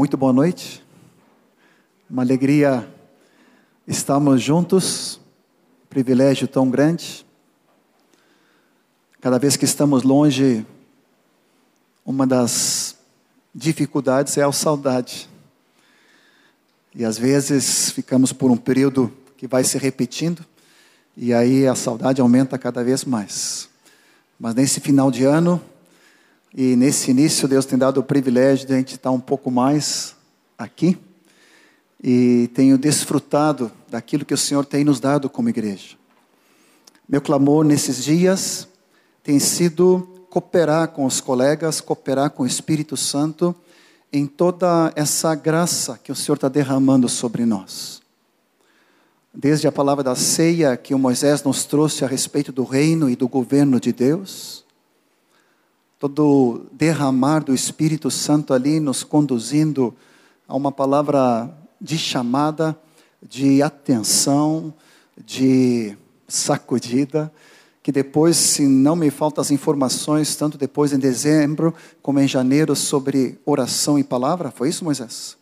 Muito boa noite. Uma alegria estarmos juntos. Privilégio tão grande. Cada vez que estamos longe, uma das dificuldades é a saudade. E às vezes ficamos por um período que vai se repetindo, e aí a saudade aumenta cada vez mais. Mas nesse final de ano, e nesse início, Deus tem dado o privilégio de a gente estar um pouco mais aqui. E tenho desfrutado daquilo que o Senhor tem nos dado como igreja. Meu clamor nesses dias tem sido cooperar com os colegas, cooperar com o Espírito Santo em toda essa graça que o Senhor está derramando sobre nós. Desde a palavra da ceia que o Moisés nos trouxe a respeito do reino e do governo de Deus, todo derramar do Espírito Santo ali nos conduzindo a uma palavra de chamada, de atenção, de sacudida, que depois, se não me faltam as informações, tanto depois em dezembro como em janeiro, sobre oração e palavra, foi isso, Moisés?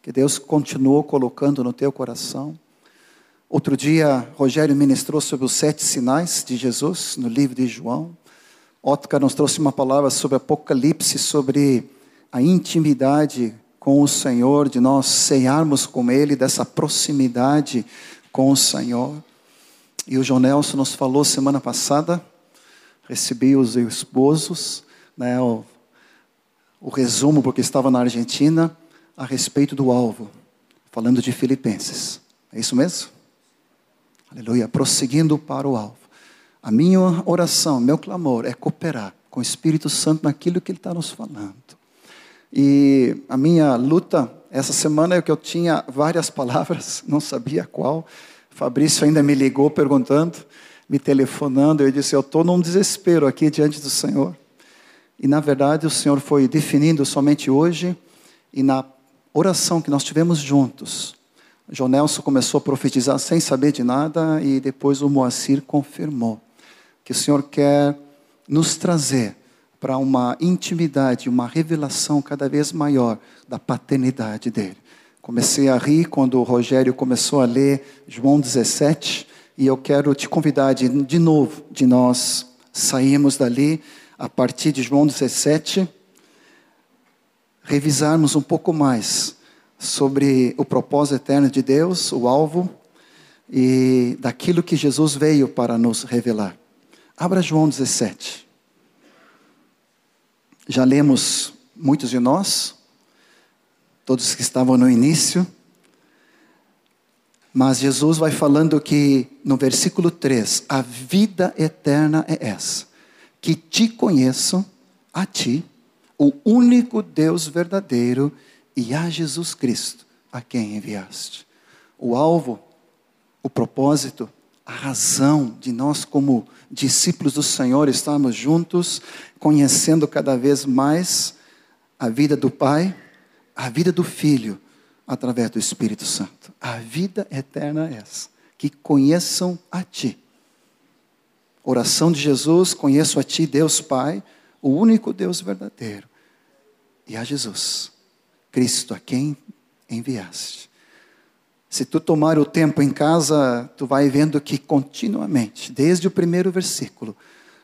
Que Deus continuou colocando no teu coração. Outro dia, Rogério ministrou sobre os sete sinais de Jesus no livro de João. Otcar nos trouxe uma palavra sobre Apocalipse, sobre a intimidade com o Senhor, de nós ceiarmos com Ele, dessa proximidade com o Senhor. E o João Nelson nos falou semana passada, recebi os esposos, né, o, o resumo, porque estava na Argentina, a respeito do alvo, falando de Filipenses. É isso mesmo? Aleluia, prosseguindo para o alvo. A minha oração, meu clamor é cooperar com o Espírito Santo naquilo que Ele está nos falando. E a minha luta essa semana é que eu tinha várias palavras, não sabia qual. Fabrício ainda me ligou perguntando, me telefonando. Eu disse: Eu estou num desespero aqui diante do Senhor. E na verdade o Senhor foi definindo somente hoje e na oração que nós tivemos juntos. João Nelson começou a profetizar sem saber de nada e depois o Moacir confirmou que o Senhor quer nos trazer para uma intimidade, uma revelação cada vez maior da paternidade dele. Comecei a rir quando o Rogério começou a ler João 17, e eu quero te convidar de, de novo, de nós sairmos dali a partir de João 17, revisarmos um pouco mais sobre o propósito eterno de Deus, o alvo, e daquilo que Jesus veio para nos revelar. Abra João 17. Já lemos muitos de nós, todos que estavam no início, mas Jesus vai falando que no versículo 3, a vida eterna é essa, que te conheçam, a ti, o único Deus verdadeiro, e a Jesus Cristo, a quem enviaste. O alvo, o propósito, a razão de nós, como discípulos do Senhor, estarmos juntos, conhecendo cada vez mais a vida do Pai, a vida do Filho, através do Espírito Santo. A vida eterna é essa. Que conheçam a Ti. Oração de Jesus: conheço a Ti, Deus Pai, o único Deus verdadeiro, e a Jesus, Cristo, a quem enviaste. Se tu tomar o tempo em casa, tu vai vendo que continuamente, desde o primeiro versículo,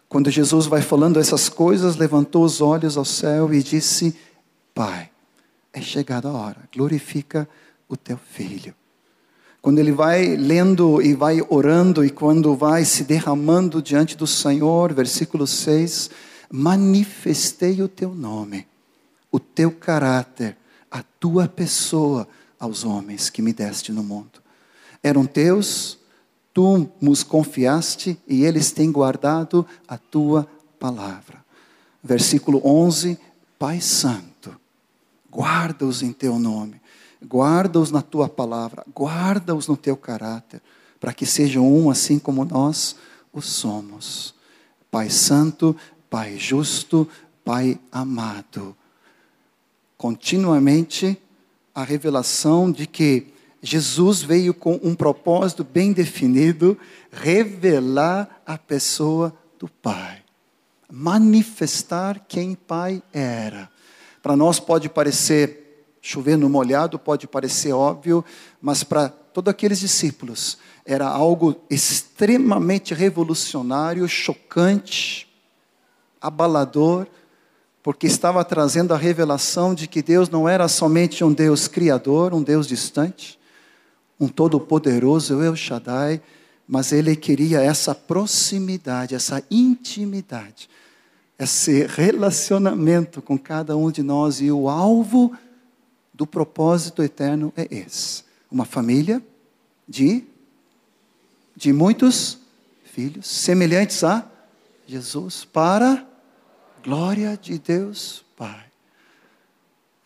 quando Jesus vai falando essas coisas, levantou os olhos ao céu e disse: Pai, é chegada a hora, glorifica o teu filho. Quando ele vai lendo e vai orando e quando vai se derramando diante do Senhor, versículo 6, manifestei o teu nome, o teu caráter, a tua pessoa aos homens que me deste no mundo. Eram teus, tu nos confiaste e eles têm guardado a tua palavra. Versículo 11: Pai Santo, guarda-os em teu nome, guarda-os na tua palavra, guarda-os no teu caráter, para que sejam um assim como nós o somos. Pai Santo, Pai justo, Pai amado. Continuamente a revelação de que Jesus veio com um propósito bem definido, revelar a pessoa do Pai, manifestar quem Pai era. Para nós pode parecer chover no molhado pode parecer óbvio, mas para todos aqueles discípulos era algo extremamente revolucionário, chocante, abalador, porque estava trazendo a revelação de que Deus não era somente um Deus criador, um Deus distante, um todo-poderoso, El Shaddai, mas ele queria essa proximidade, essa intimidade, esse relacionamento com cada um de nós e o alvo do propósito eterno é esse: uma família de de muitos filhos semelhantes a Jesus para glória de Deus Pai.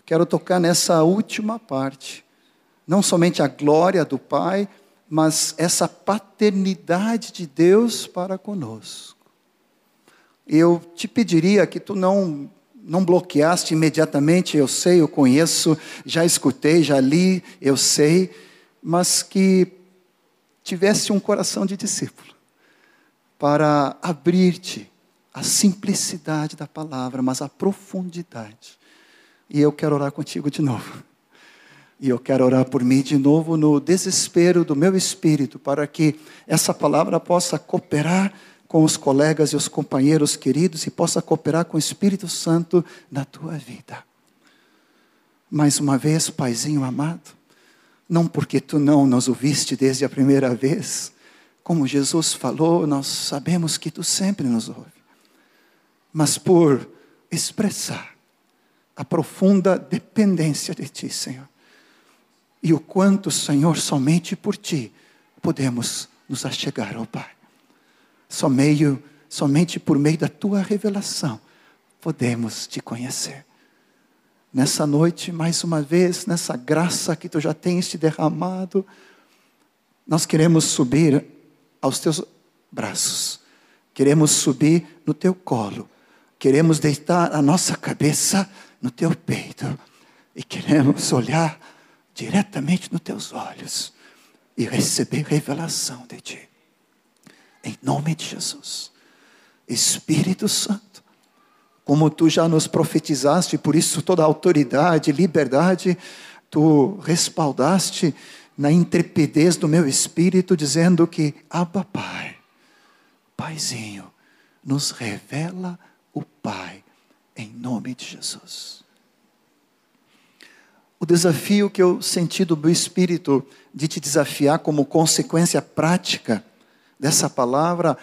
Quero tocar nessa última parte. Não somente a glória do Pai, mas essa paternidade de Deus para conosco. Eu te pediria que tu não não bloqueaste imediatamente, eu sei, eu conheço, já escutei, já li, eu sei, mas que tivesse um coração de discípulo para abrir-te a simplicidade da palavra, mas a profundidade. E eu quero orar contigo de novo. E eu quero orar por mim de novo no desespero do meu espírito, para que essa palavra possa cooperar com os colegas e os companheiros queridos e possa cooperar com o Espírito Santo na tua vida. Mais uma vez, Paizinho amado, não porque tu não nos ouviste desde a primeira vez, como Jesus falou, nós sabemos que tu sempre nos ouve mas por expressar a profunda dependência de Ti, Senhor. E o quanto, Senhor, somente por Ti podemos nos achegar ao Pai. Meio, somente por meio da Tua revelação podemos Te conhecer. Nessa noite, mais uma vez, nessa graça que Tu já tens te derramado, nós queremos subir aos Teus braços, queremos subir no Teu colo Queremos deitar a nossa cabeça no teu peito e queremos olhar diretamente nos teus olhos e receber revelação de ti. Em nome de Jesus. Espírito Santo, como tu já nos profetizaste, por isso toda autoridade, liberdade, tu respaldaste na intrepidez do meu espírito, dizendo que, Abba Pai, Paizinho, nos revela o Pai, em nome de Jesus. O desafio que eu senti do meu espírito de te desafiar como consequência prática dessa palavra,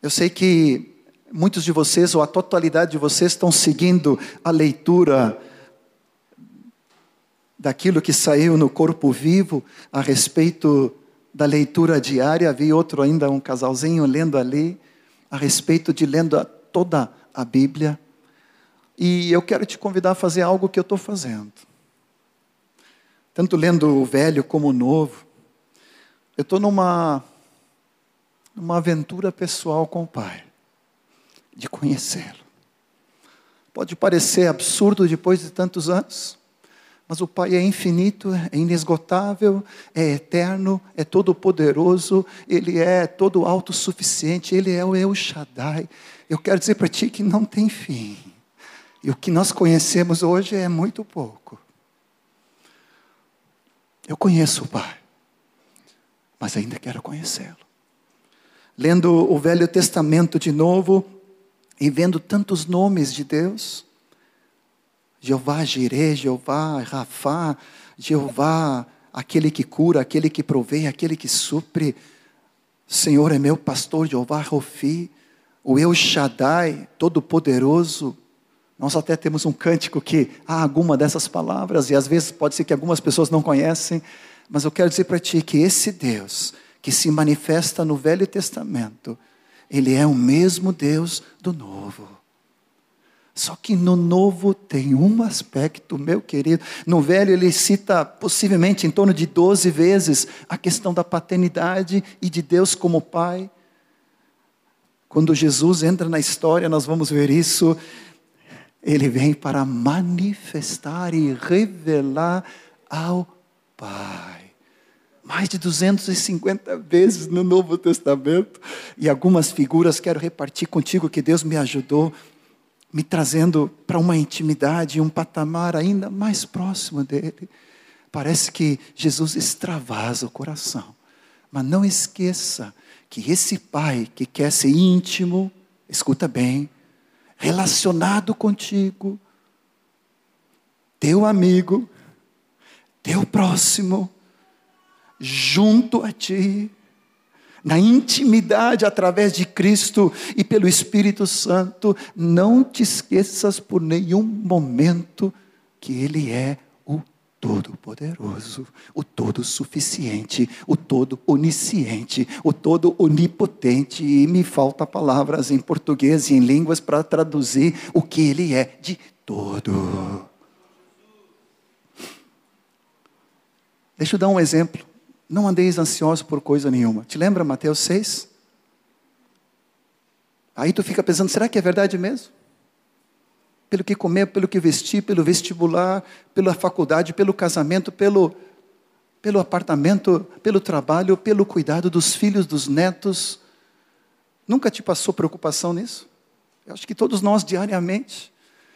eu sei que muitos de vocês, ou a totalidade de vocês, estão seguindo a leitura daquilo que saiu no Corpo Vivo a respeito da leitura diária. Vi outro ainda, um casalzinho lendo ali, a respeito de lendo a toda a Bíblia. E eu quero te convidar a fazer algo que eu estou fazendo. Tanto lendo o velho como o novo. Eu estou numa, numa aventura pessoal com o Pai, de conhecê-lo. Pode parecer absurdo depois de tantos anos, mas o Pai é infinito, é inesgotável, é eterno, é todo-poderoso, Ele é todo autossuficiente, Ele é o El Shaddai, eu quero dizer para ti que não tem fim. E o que nós conhecemos hoje é muito pouco. Eu conheço o Pai, mas ainda quero conhecê-lo. Lendo o Velho Testamento de novo e vendo tantos nomes de Deus, Jeová Jireh, Jeová Rafá, Jeová, aquele que cura, aquele que provê, aquele que supre. Senhor é meu pastor, Jeová Rofi o El Shaddai, Todo-Poderoso. Nós até temos um cântico que há alguma dessas palavras, e às vezes pode ser que algumas pessoas não conhecem, mas eu quero dizer para ti que esse Deus, que se manifesta no Velho Testamento, ele é o mesmo Deus do Novo. Só que no novo tem um aspecto, meu querido. No velho ele cita possivelmente em torno de 12 vezes a questão da paternidade e de Deus como Pai. Quando Jesus entra na história, nós vamos ver isso. Ele vem para manifestar e revelar ao Pai. Mais de 250 vezes no Novo Testamento. E algumas figuras quero repartir contigo que Deus me ajudou. me trazendo para uma intimidade, um patamar ainda mais próximo dele. Parece que Jesus extravasa o coração. Mas não esqueça que esse pai que quer ser íntimo, escuta bem, relacionado contigo, teu amigo, teu próximo, junto a ti, na intimidade através de Cristo e pelo Espírito Santo, não te esqueças por nenhum momento que Ele é Todo-Poderoso, o Todo-Suficiente, o Todo-Onisciente, o Todo-Onipotente. E me falta palavras em português e em línguas para traduzir o que Ele é de todo. Deixa eu dar um exemplo. Não andeis ansiosos por coisa nenhuma. Te lembra Mateus 6? Aí tu fica pensando, será que é verdade mesmo? Pelo que comer, pelo que vestir, pelo vestibular, pela faculdade, pelo casamento, pelo, pelo apartamento, pelo trabalho, pelo cuidado dos filhos, dos netos. Nunca te passou preocupação nisso? Eu acho que todos nós diariamente.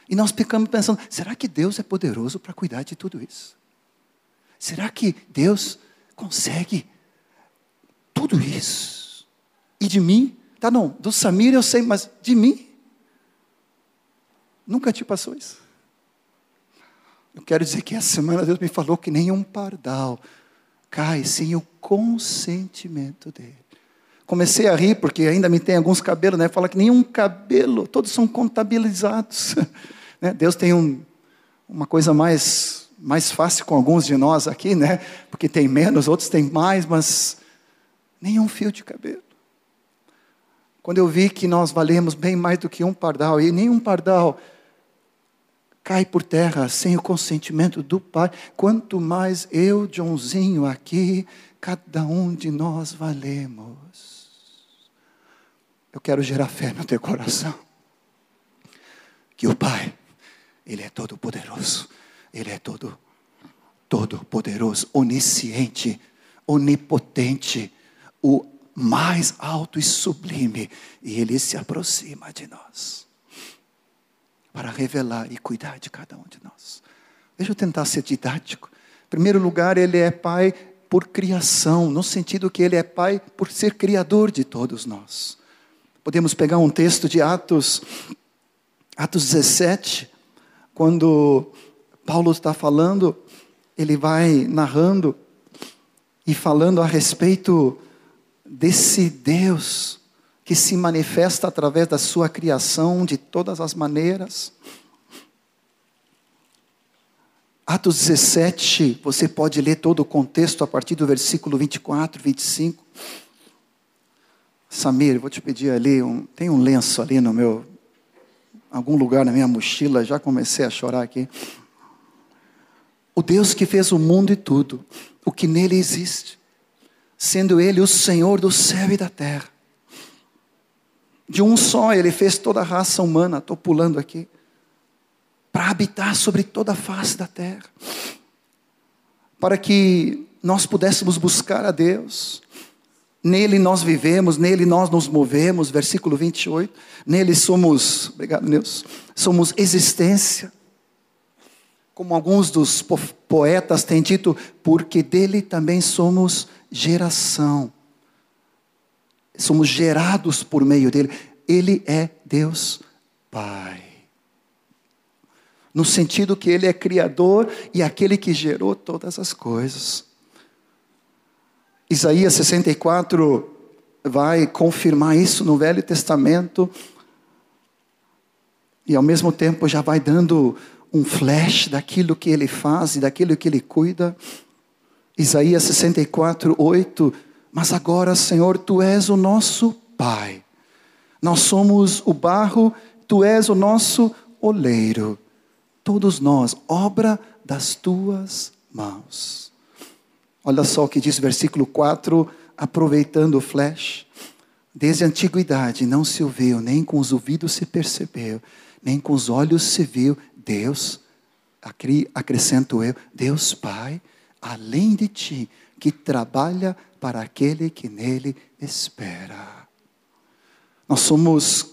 E nós ficamos pensando, será que Deus é poderoso para cuidar de tudo isso? Será que Deus consegue tudo isso? E de mim? Tá, não, do Samir eu sei, mas de mim? Nunca te passou isso? Eu quero dizer que essa semana Deus me falou que nenhum pardal cai sem o consentimento dele. Comecei a rir porque ainda me tem alguns cabelos, né? Fala que nenhum cabelo, todos são contabilizados. Né? Deus tem um, uma coisa mais mais fácil com alguns de nós aqui, né? Porque tem menos, outros têm mais, mas nenhum fio de cabelo. Quando eu vi que nós valemos bem mais do que um pardal, e nenhum pardal cai por terra sem o consentimento do Pai, quanto mais eu, Joãozinho, aqui, cada um de nós valemos. Eu quero gerar fé no teu coração. Que o Pai, Ele é todo poderoso ele é todo, todo poderoso, onisciente, onipotente, o mais alto e sublime, e ele se aproxima de nós para revelar e cuidar de cada um de nós. Deixa eu tentar ser didático. Em primeiro lugar, ele é pai por criação, no sentido que ele é pai por ser criador de todos nós. Podemos pegar um texto de Atos, Atos 17, quando Paulo está falando, ele vai narrando e falando a respeito desse Deus que se manifesta através da sua criação de todas as maneiras. Atos 17, você pode ler todo o contexto a partir do versículo 24, 25. Samir, vou te pedir ali, um, tem um lenço ali no meu, algum lugar na minha mochila, já comecei a chorar aqui. O Deus que fez o mundo e tudo, o que nele existe, sendo Ele o Senhor do céu e da terra. De um só, Ele fez toda a raça humana, estou pulando aqui, para habitar sobre toda a face da terra, para que nós pudéssemos buscar a Deus. Nele nós vivemos, nele nós nos movemos, versículo 28. Nele somos, obrigado Deus, somos existência como alguns dos poetas têm dito, porque dele também somos geração. Somos gerados por meio dele. Ele é Deus Pai. No sentido que ele é criador e aquele que gerou todas as coisas. Isaías 64 vai confirmar isso no Velho Testamento. E ao mesmo tempo já vai dando um flash daquilo que ele faz e daquilo que ele cuida. Isaías 64, 8. Mas agora, Senhor, tu és o nosso Pai. Nós somos o barro, tu és o nosso oleiro. Todos nós, obra das tuas mãos. Olha só o que diz versículo 4, aproveitando o flash. Desde a antiguidade não se ouviu, nem com os ouvidos se percebeu, nem com os olhos se viu Deus, acrescento eu, Deus Pai, além de ti, que trabalha para aquele que nele espera. Nós somos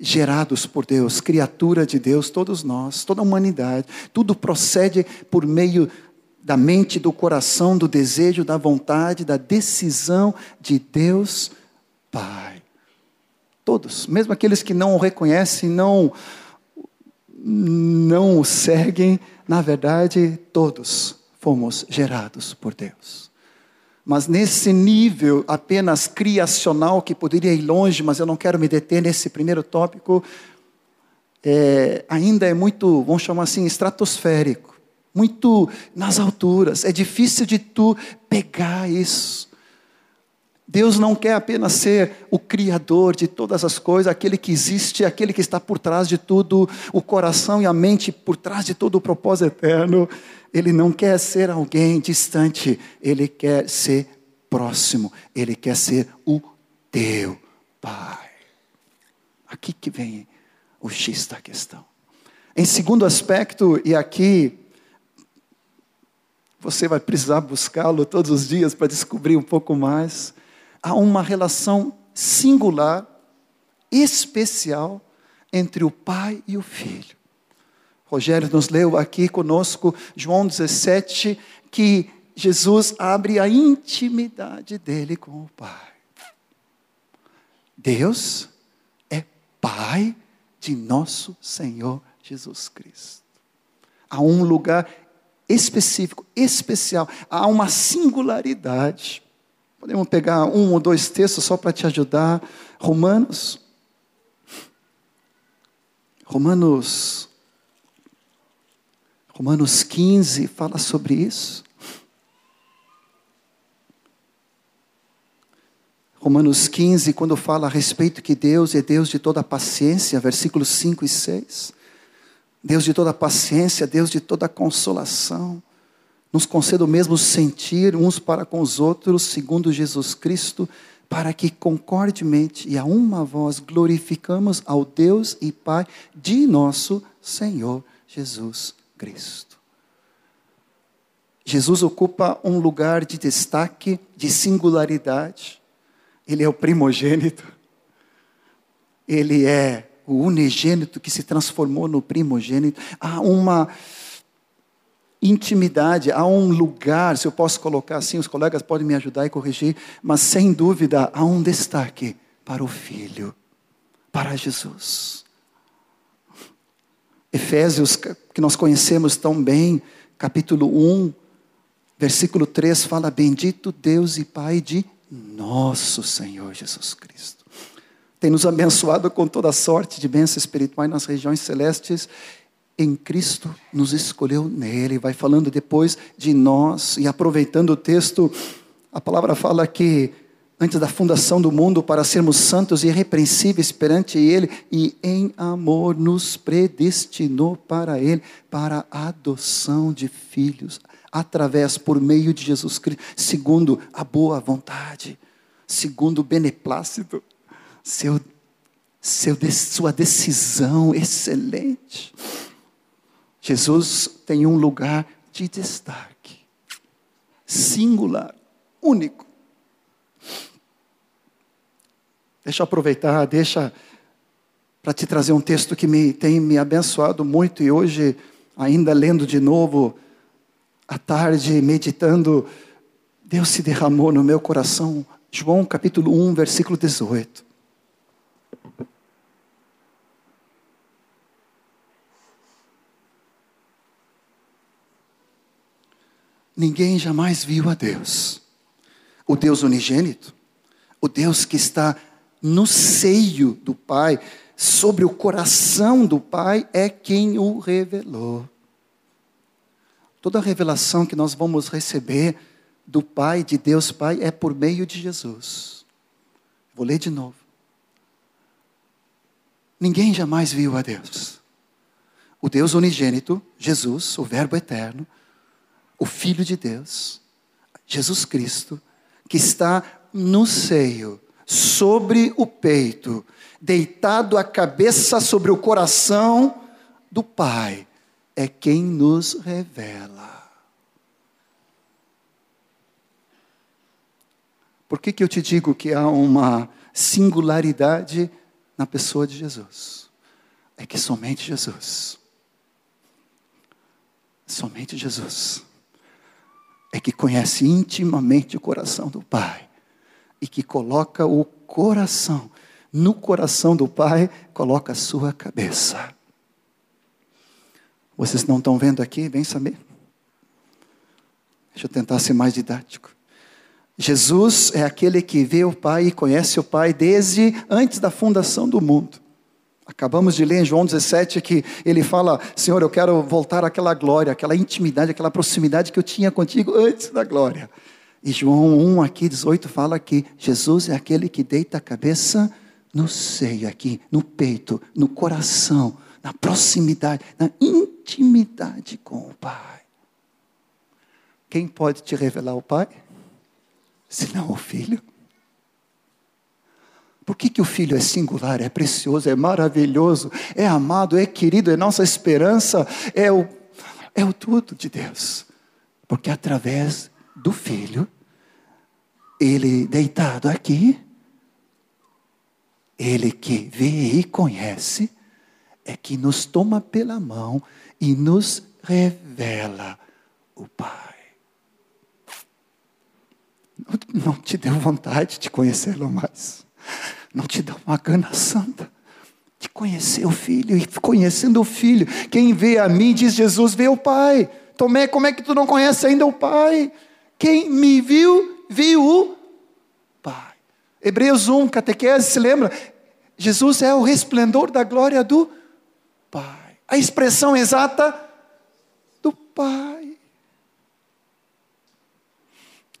gerados por Deus, criatura de Deus, todos nós, toda a humanidade. Tudo procede por meio da mente, do coração, do desejo, da vontade, da decisão de Deus Pai. Todos, mesmo aqueles que não o reconhecem, não não o seguem, na verdade, todos fomos gerados por Deus. Mas nesse nível apenas criacional, que poderia ir longe, mas eu não quero me deter nesse primeiro tópico, é, ainda é muito, vamos chamar assim, estratosférico, muito nas alturas. É difícil de tu pegar isso. Deus não quer apenas ser o Criador de todas as coisas, aquele que existe, aquele que está por trás de tudo, o coração e a mente por trás de todo o propósito eterno. Ele não quer ser alguém distante, ele quer ser próximo, ele quer ser o teu Pai. Aqui que vem o X da questão. Em segundo aspecto, e aqui você vai precisar buscá-lo todos os dias para descobrir um pouco mais há uma relação singular, especial, entre o pai e o filho. Rogério nos leu aqui conosco, João 17, que Jesus abre a intimidade dele com o Pai. Deus é Pai de nosso Senhor Jesus Cristo. Há um lugar específico, especial, há uma singularidade Podemos pegar um ou dois textos só para te ajudar. Romanos. Romanos. Romanos 15 fala sobre isso. Romanos 15, quando fala a respeito que Deus é Deus de toda paciência, versículos 5 e 6. Deus de toda paciência, Deus de toda consolação nos conceda o mesmo sentir uns para com os outros, segundo Jesus Cristo, para que concordemente e a uma voz glorificamos ao Deus e Pai de nosso Senhor Jesus Cristo. Jesus ocupa um lugar de destaque, de singularidade. Ele é o primogênito. Ele é o unigênito que se transformou no primogênito. Há uma intimidade, há um lugar, se eu posso colocar assim, os colegas podem me ajudar e corrigir, mas sem dúvida há um destaque para o Filho, para Jesus. Efésios, que nós conhecemos tão bem, capítulo 1, versículo 3, fala: Bendito Deus e Pai de nosso Senhor Jesus Cristo. Tem nos abençoado com toda sorte de bênçãos espirituais nas regiões celestes em Cristo nos escolheu nele. Vai falando depois de nós e aproveitando o texto, a palavra fala que antes da fundação do mundo, para sermos santos e irrepreensíveis perante Ele, e em amor nos predestinou para Ele, para a adoção de filhos, através, por meio de Jesus Cristo, segundo a boa vontade, segundo o beneplácito, seu, seu, sua decisão excelente. Jesus tem um lugar de destaque, singular, único. Deixa eu aproveitar, deixa para te trazer um texto que me tem me abençoado muito e hoje, ainda lendo de novo, à tarde, meditando, Deus se derramou no meu coração. João capítulo 1, versículo 18. Ninguém jamais viu a Deus. O Deus unigênito, o Deus que está no seio do Pai, sobre o coração do Pai, é quem o revelou. Toda a revelação que nós vamos receber do Pai, de Deus Pai, é por meio de Jesus. Vou ler de novo. Ninguém jamais viu a Deus. O Deus unigênito, Jesus, o Verbo eterno, o Filho de Deus, Jesus Cristo, que está no seio, sobre o peito, deitado a cabeça sobre o coração do Pai, é quem nos revela. Por que, que eu te digo que há uma singularidade na pessoa de Jesus é que somente Jesus, somente Jesus, é que conhece intimamente o coração do Pai e que coloca o coração, no coração do Pai, coloca a sua cabeça. Vocês não estão vendo aqui? Vem saber. Deixa eu tentar ser mais didático. Jesus é aquele que vê o Pai e conhece o Pai desde antes da fundação do mundo. Acabamos de ler em João 17 que ele fala: Senhor, eu quero voltar àquela glória, àquela intimidade, àquela proximidade que eu tinha contigo antes da glória. E João 1, aqui 18, fala que Jesus é aquele que deita a cabeça no seio, aqui, no peito, no coração, na proximidade, na intimidade com o Pai. Quem pode te revelar o Pai? senão o filho? Por que, que o filho é singular, é precioso, é maravilhoso, é amado, é querido, é nossa esperança, é o, é o tudo de Deus? Porque através do filho, ele deitado aqui, ele que vê e conhece, é que nos toma pela mão e nos revela o Pai não te deu vontade de conhecê-lo mais. Não te dá uma gana santa de conhecer o Filho. E conhecendo o Filho, quem vê a mim, diz Jesus, vê o Pai. Tomé, como é que tu não conheces ainda o Pai? Quem me viu, viu o Pai. Hebreus 1, catequese, se lembra? Jesus é o resplendor da glória do Pai. A expressão exata do Pai.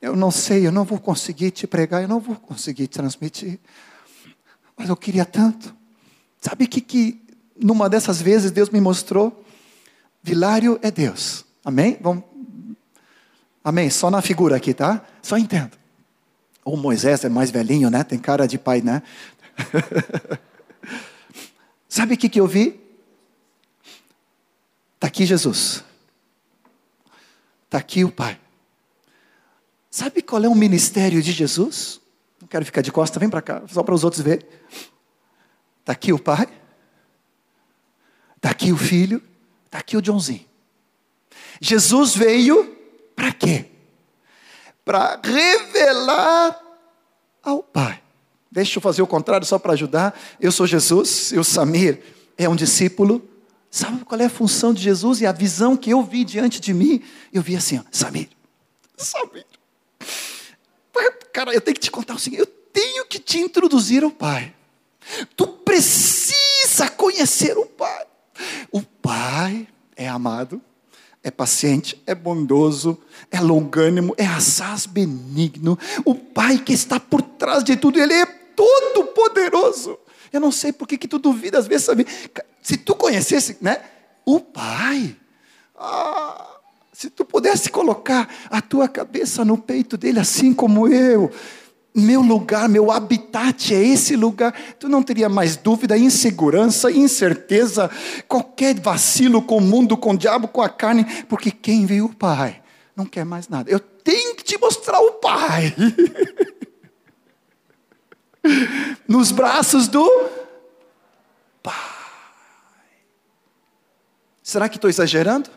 Eu não sei, eu não vou conseguir te pregar, eu não vou conseguir transmitir. Mas eu queria tanto. Sabe que que numa dessas vezes Deus me mostrou? Vilário é Deus. Amém? Vamos. Amém. Só na figura aqui, tá? Só entendo. O Moisés é mais velhinho, né? Tem cara de pai, né? Sabe o que, que eu vi? Está aqui Jesus. Está aqui o Pai. Sabe qual é o ministério de Jesus? Não quero ficar de costa, vem para cá, só para os outros verem. Está aqui o Pai, está aqui o Filho, está aqui o Johnzinho. Jesus veio para quê? Para revelar ao Pai. Deixa eu fazer o contrário só para ajudar. Eu sou Jesus, e o Samir é um discípulo. Sabe qual é a função de Jesus e a visão que eu vi diante de mim? Eu vi assim, ó, Samir, Samir, Cara, eu tenho que te contar o seguinte: eu tenho que te introduzir ao Pai. Tu precisa conhecer o Pai. O Pai é amado, é paciente, é bondoso, é longânimo, é assaz benigno. O Pai que está por trás de tudo, Ele é todo poderoso. Eu não sei por que, tu duvida às vezes, sabe? Se tu conhecesse, né? O Pai. Ah, se tu pudesse colocar a tua cabeça no peito dele, assim como eu, meu lugar, meu habitat é esse lugar, tu não teria mais dúvida, insegurança, incerteza, qualquer vacilo com o mundo, com o diabo, com a carne, porque quem viu o Pai não quer mais nada. Eu tenho que te mostrar o Pai. Nos braços do Pai. Será que estou exagerando?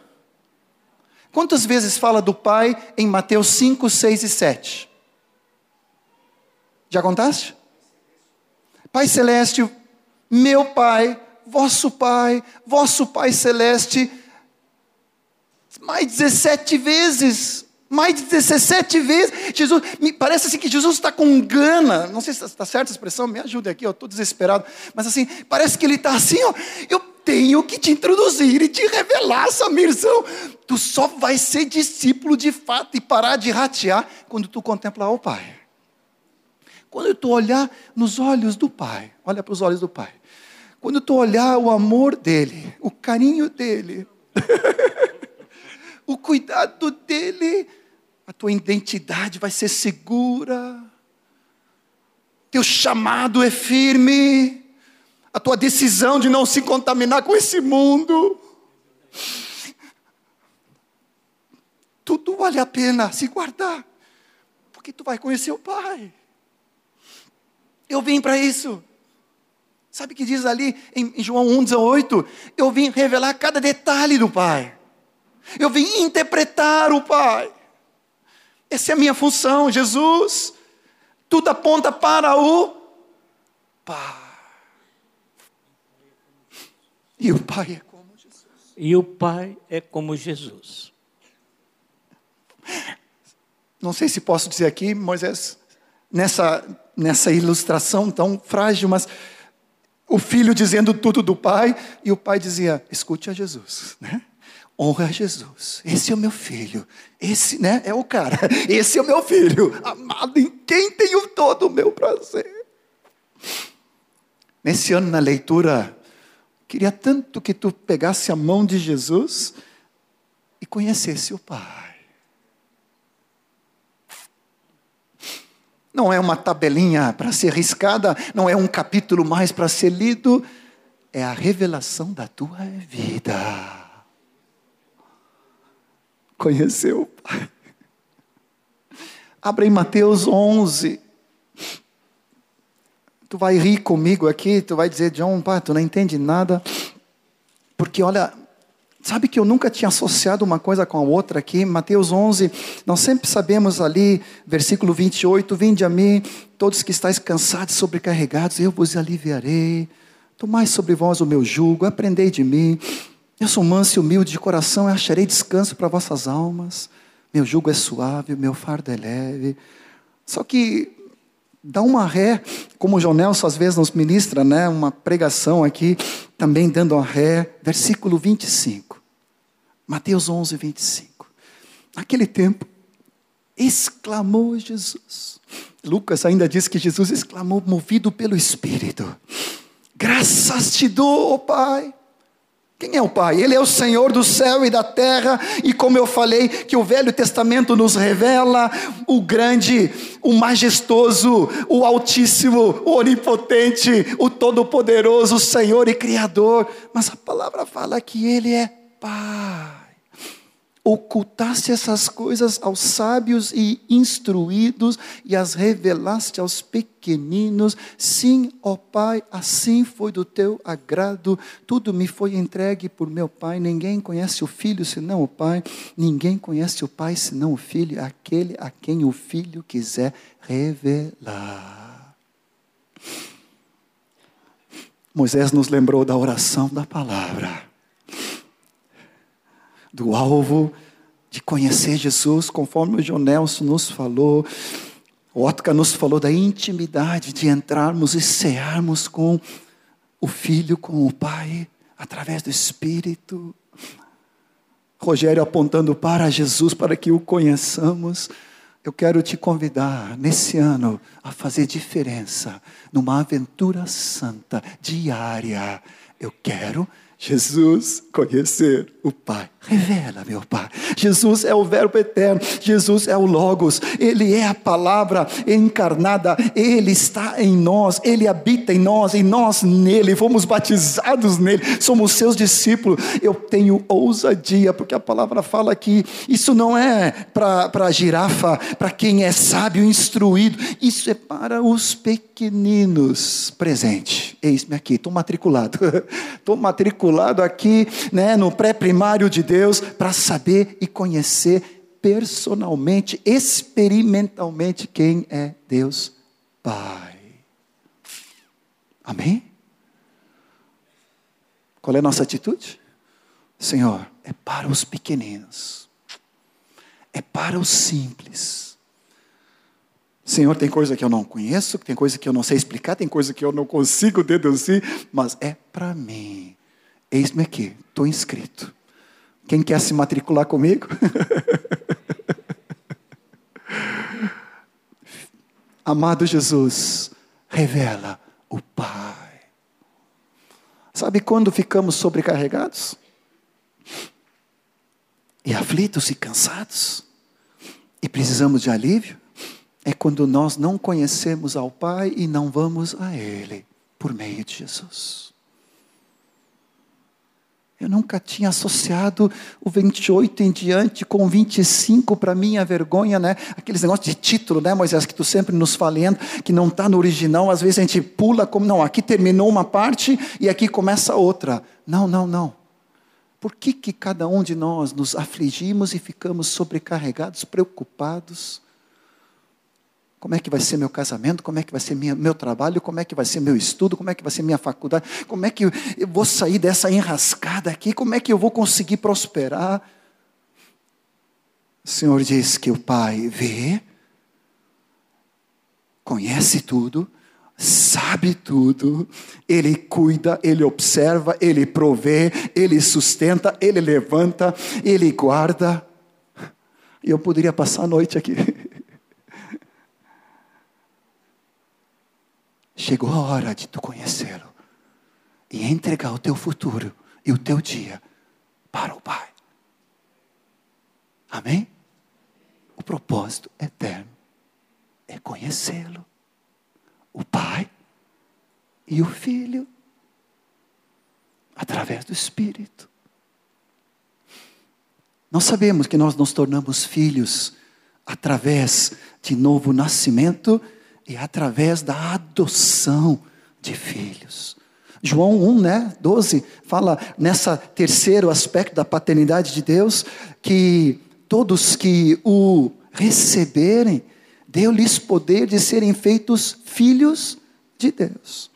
Quantas vezes fala do Pai em Mateus 5, 6 e 7? Já contaste? Pai Celeste, meu Pai, vosso Pai, vosso Pai Celeste, mais 17 vezes, mais de 17 vezes, Jesus, me parece assim que Jesus está com gana, não sei se está certa a expressão, me ajude aqui, eu estou desesperado, mas assim, parece que ele está assim, ó, eu tenho que te introduzir e te revelar, Samirzão. Tu só vai ser discípulo de fato e parar de ratear quando tu contemplar o Pai. Quando tu olhar nos olhos do Pai, olha para os olhos do Pai. Quando tu olhar o amor dele, o carinho dele, o cuidado dele, a tua identidade vai ser segura, teu chamado é firme, a tua decisão de não se contaminar com esse mundo. Tudo vale a pena se guardar, porque tu vai conhecer o Pai. Eu vim para isso. Sabe o que diz ali em João 1,18? Eu vim revelar cada detalhe do Pai. Eu vim interpretar o Pai. Essa é a minha função, Jesus. Tudo aponta para o Pai. E o Pai é como Jesus. E o Pai é como Jesus. Não sei se posso dizer aqui, Moisés, nessa, nessa ilustração tão frágil, mas o filho dizendo tudo do pai, e o pai dizia: escute a Jesus, né? honra a Jesus. Esse é o meu filho. Esse, né, é o cara. Esse é o meu filho, amado em quem tenho todo o meu prazer. Nesse ano na leitura, queria tanto que tu pegasse a mão de Jesus e conhecesse o Pai. Não é uma tabelinha para ser riscada, não é um capítulo mais para ser lido, é a revelação da tua vida conheceu o Pai. Abre em Mateus 11. Tu vai rir comigo aqui, tu vai dizer, John, pai, tu não entende nada. Porque olha, sabe que eu nunca tinha associado uma coisa com a outra aqui. Mateus 11, nós sempre sabemos ali, versículo 28, Vinde a mim, todos que estáis cansados e sobrecarregados, eu vos aliviarei. Tomai sobre vós o meu jugo, aprendei de mim, eu sou manso e humilde de coração, e acharei descanso para vossas almas. Meu jugo é suave, meu fardo é leve. Só que dá uma ré, como o João Nelson às vezes nos ministra, né, uma pregação aqui, também dando uma ré, versículo 25. Mateus 11, 25. Naquele tempo, exclamou Jesus. Lucas ainda diz que Jesus exclamou, movido pelo Espírito: Graças te dou, oh Pai quem é o Pai? Ele é o Senhor do céu e da terra, e como eu falei, que o Velho Testamento nos revela o grande, o majestoso, o Altíssimo, o Onipotente, o Todo-Poderoso, Senhor e Criador, mas a palavra fala que Ele é Pai ocultaste essas coisas aos sábios e instruídos e as revelaste aos pequeninos. Sim, ó Pai, assim foi do teu agrado. Tudo me foi entregue por meu Pai. Ninguém conhece o Filho senão o Pai. Ninguém conhece o Pai senão o Filho, aquele a quem o Filho quiser revelar. Moisés nos lembrou da oração da palavra do alvo de conhecer Jesus, conforme o João Nelson nos falou. O Otka nos falou da intimidade de entrarmos e cearmos com o Filho, com o Pai, através do Espírito. Rogério apontando para Jesus, para que o conheçamos. Eu quero te convidar nesse ano a fazer diferença numa aventura santa, diária. Eu quero Jesus conhecer o Pai. Revela, meu Pai. Jesus é o Verbo eterno, Jesus é o Logos, Ele é a palavra encarnada, Ele está em nós, Ele habita em nós, e nós nele, fomos batizados nele, somos seus discípulos. Eu tenho ousadia, porque a palavra fala que isso não é para a girafa, para quem é sábio, instruído, isso é para os pequeninos. Presente, eis-me aqui, estou matriculado, estou matriculado matriculado aqui né, no pré-primário de Deus para saber e conhecer personalmente, experimentalmente quem é Deus Pai. Amém? Qual é a nossa atitude? Senhor, é para os pequeninos, é para os simples. Senhor, tem coisa que eu não conheço, tem coisa que eu não sei explicar, tem coisa que eu não consigo deduzir, mas é para mim. Eis-me aqui, estou inscrito. Quem quer se matricular comigo? Amado Jesus, revela o Pai. Sabe quando ficamos sobrecarregados? E aflitos e cansados? E precisamos de alívio? É quando nós não conhecemos ao Pai e não vamos a Ele por meio de Jesus. Eu nunca tinha associado o 28 em diante com o 25 para minha vergonha, né? Aqueles negócios de título, né, Moisés, que tu sempre nos falando, que não está no original, às vezes a gente pula como, não, aqui terminou uma parte e aqui começa outra. Não, não, não. Por que, que cada um de nós nos afligimos e ficamos sobrecarregados, preocupados? Como é que vai ser meu casamento? Como é que vai ser minha, meu trabalho? Como é que vai ser meu estudo? Como é que vai ser minha faculdade? Como é que eu, eu vou sair dessa enrascada aqui? Como é que eu vou conseguir prosperar? O Senhor diz que o Pai vê, conhece tudo, sabe tudo, Ele cuida, Ele observa, Ele provê, Ele sustenta, Ele levanta, Ele guarda. E eu poderia passar a noite aqui. Chegou a hora de tu conhecê-lo e entregar o teu futuro e o teu dia para o Pai. Amém? O propósito eterno é conhecê-lo, o Pai e o Filho, através do Espírito. Nós sabemos que nós nos tornamos filhos através de novo nascimento e através da adoção de filhos. João 1, né, 12, fala nessa terceiro aspecto da paternidade de Deus, que todos que o receberem, deu-lhes poder de serem feitos filhos de Deus.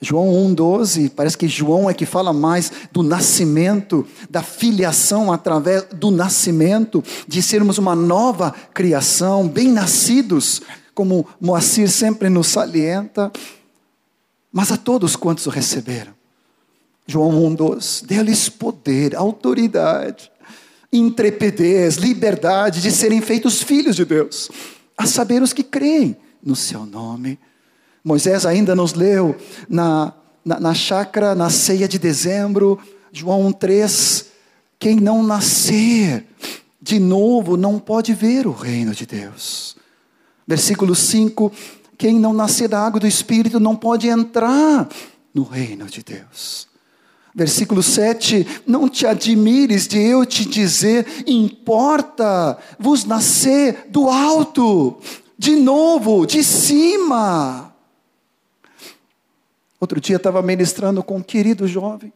João 1,12, parece que João é que fala mais do nascimento, da filiação através do nascimento, de sermos uma nova criação, bem nascidos como Moacir sempre nos salienta, mas a todos quantos o receberam. João 1,12, deu-lhes poder, autoridade, intrepidez, liberdade de serem feitos filhos de Deus, a saber os que creem no seu nome. Moisés ainda nos leu na, na, na chácara, na ceia de dezembro, João 1,3, quem não nascer de novo não pode ver o reino de Deus. Versículo 5: quem não nascer da água do Espírito não pode entrar no reino de Deus. Versículo 7: Não te admires de eu te dizer, importa vos nascer do alto, de novo, de cima. Outro dia estava ministrando com um querido jovem,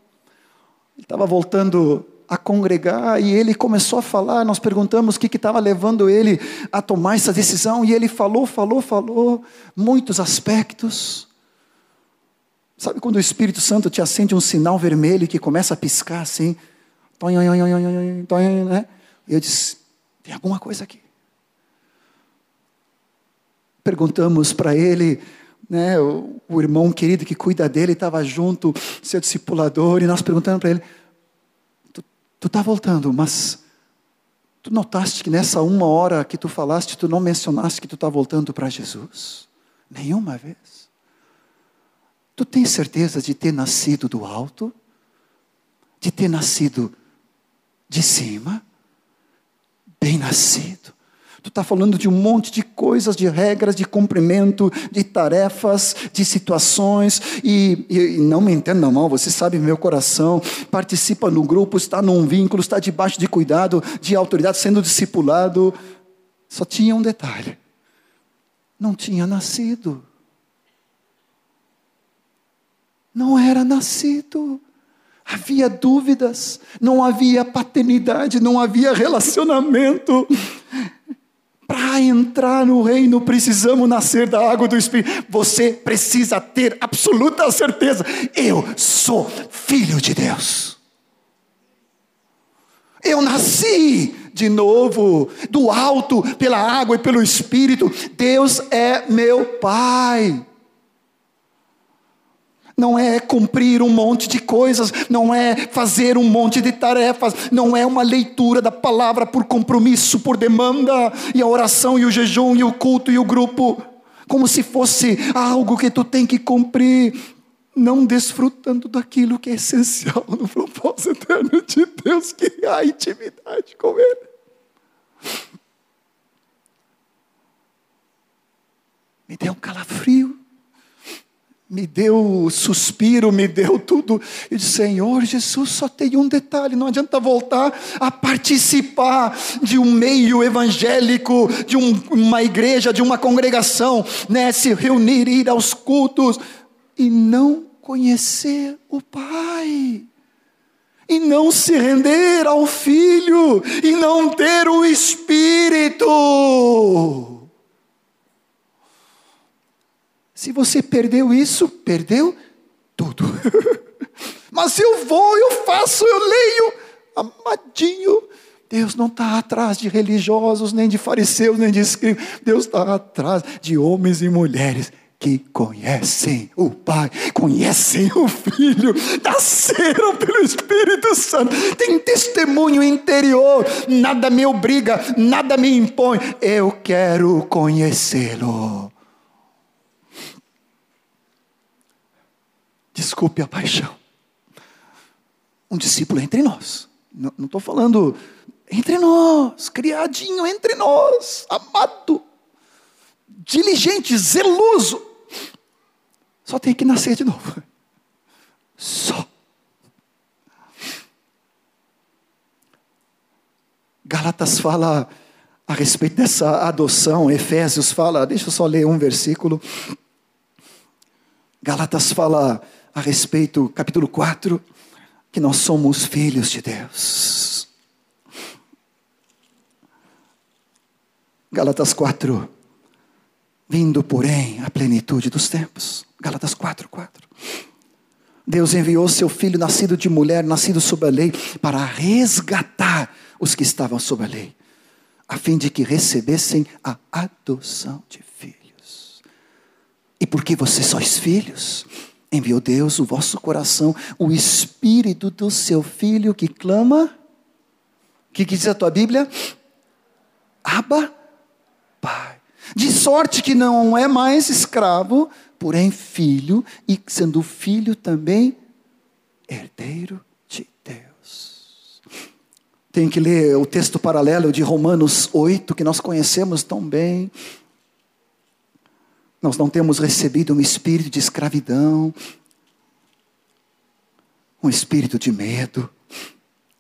ele estava voltando a congregar e ele começou a falar. Nós perguntamos o que estava levando ele a tomar essa decisão e ele falou, falou, falou, muitos aspectos. Sabe quando o Espírito Santo te acende um sinal vermelho que começa a piscar assim? Né? Eu disse: tem alguma coisa aqui. Perguntamos para ele, né, o, o irmão querido que cuida dele estava junto, seu discipulador, e nós perguntamos para ele: Tu está voltando, mas tu notaste que nessa uma hora que tu falaste, tu não mencionaste que tu está voltando para Jesus? Nenhuma vez. Tu tens certeza de ter nascido do alto? De ter nascido de cima? Bem nascido? Tu está falando de um monte de coisas, de regras, de cumprimento, de tarefas, de situações, e, e, não me entenda mal, você sabe meu coração, participa no grupo, está num vínculo, está debaixo de cuidado, de autoridade, sendo discipulado. Só tinha um detalhe: não tinha nascido. Não era nascido. Havia dúvidas, não havia paternidade, não havia relacionamento. Para entrar no reino, precisamos nascer da água do Espírito. Você precisa ter absoluta certeza: eu sou filho de Deus. Eu nasci de novo, do alto, pela água e pelo Espírito. Deus é meu Pai não é cumprir um monte de coisas, não é fazer um monte de tarefas, não é uma leitura da palavra por compromisso, por demanda, e a oração e o jejum e o culto e o grupo, como se fosse algo que tu tem que cumprir, não desfrutando daquilo que é essencial no propósito eterno de Deus, que é a intimidade com Ele. Me deu um calafrio me deu suspiro, me deu tudo. Eu disse, Senhor Jesus, só tem um detalhe: não adianta voltar a participar de um meio evangélico, de um, uma igreja, de uma congregação, né? se reunir, ir aos cultos e não conhecer o Pai. E não se render ao Filho, e não ter o Espírito. Se você perdeu isso, perdeu tudo. Mas eu vou, eu faço, eu leio, amadinho. Deus não está atrás de religiosos, nem de fariseus, nem de escribas. Deus está atrás de homens e mulheres que conhecem o Pai, conhecem o Filho, nasceram pelo Espírito Santo, tem testemunho interior, nada me obriga, nada me impõe, eu quero conhecê-lo. Desculpe a paixão. Um discípulo entre nós. Não estou falando entre nós, criadinho entre nós, amado, diligente, zeloso. Só tem que nascer de novo. Só. Galatas fala a respeito dessa adoção, Efésios fala, deixa eu só ler um versículo. Galatas fala a respeito, capítulo 4, que nós somos filhos de Deus. Galatas 4, vindo, porém, a plenitude dos tempos. Galatas 4, 4. Deus enviou seu filho, nascido de mulher, nascido sob a lei, para resgatar os que estavam sob a lei, a fim de que recebessem a adoção de filhos. E porque vocês sois filhos, enviou Deus o vosso coração, o espírito do seu filho que clama. O que, que diz a tua Bíblia? Aba, Pai. De sorte que não é mais escravo, porém filho, e sendo filho também herdeiro de Deus. Tem que ler o texto paralelo de Romanos 8, que nós conhecemos tão bem. Nós não temos recebido um espírito de escravidão, um espírito de medo.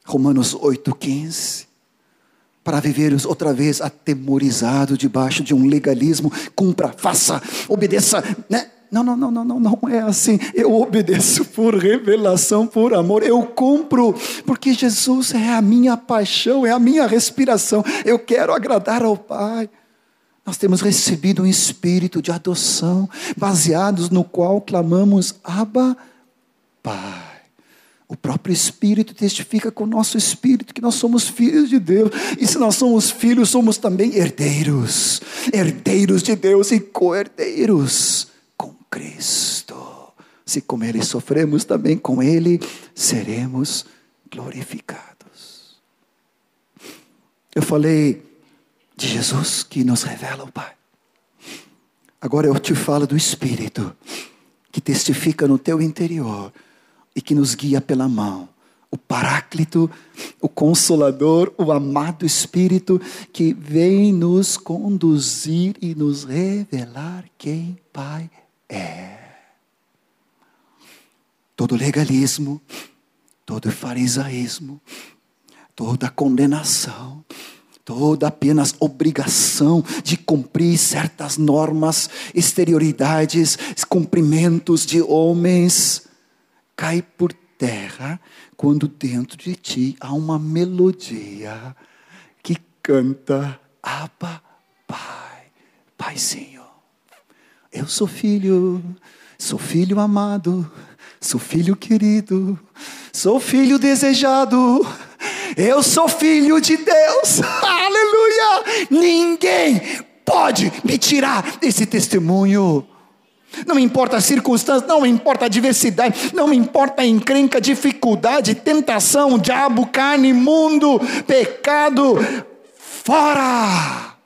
Romanos 8,15. Para viveres outra vez atemorizado debaixo de um legalismo, cumpra, faça, obedeça, né? Não, não, não, não, não, não é assim. Eu obedeço por revelação, por amor. Eu cumpro, porque Jesus é a minha paixão, é a minha respiração. Eu quero agradar ao Pai. Nós temos recebido um espírito de adoção, baseados no qual clamamos Abba, Pai. O próprio Espírito testifica com o nosso espírito que nós somos filhos de Deus. E se nós somos filhos, somos também herdeiros. Herdeiros de Deus e co-herdeiros com Cristo. Se com Ele sofremos, também com Ele seremos glorificados. Eu falei de Jesus que nos revela o Pai. Agora eu te falo do Espírito que testifica no teu interior e que nos guia pela mão. O Paráclito, o Consolador, o amado Espírito que vem nos conduzir e nos revelar quem Pai é. Todo legalismo, todo farisaísmo, toda condenação, toda apenas obrigação de cumprir certas normas, exterioridades, cumprimentos de homens, cai por terra quando dentro de ti há uma melodia que canta Abba, Pai, Paizinho. Eu sou filho, sou filho amado, sou filho querido, sou filho desejado eu sou filho de Deus. Aleluia! Ninguém pode me tirar desse testemunho. Não importa a circunstância, não importa a diversidade, não importa a encrenca, dificuldade, tentação, diabo, carne, mundo, pecado, fora.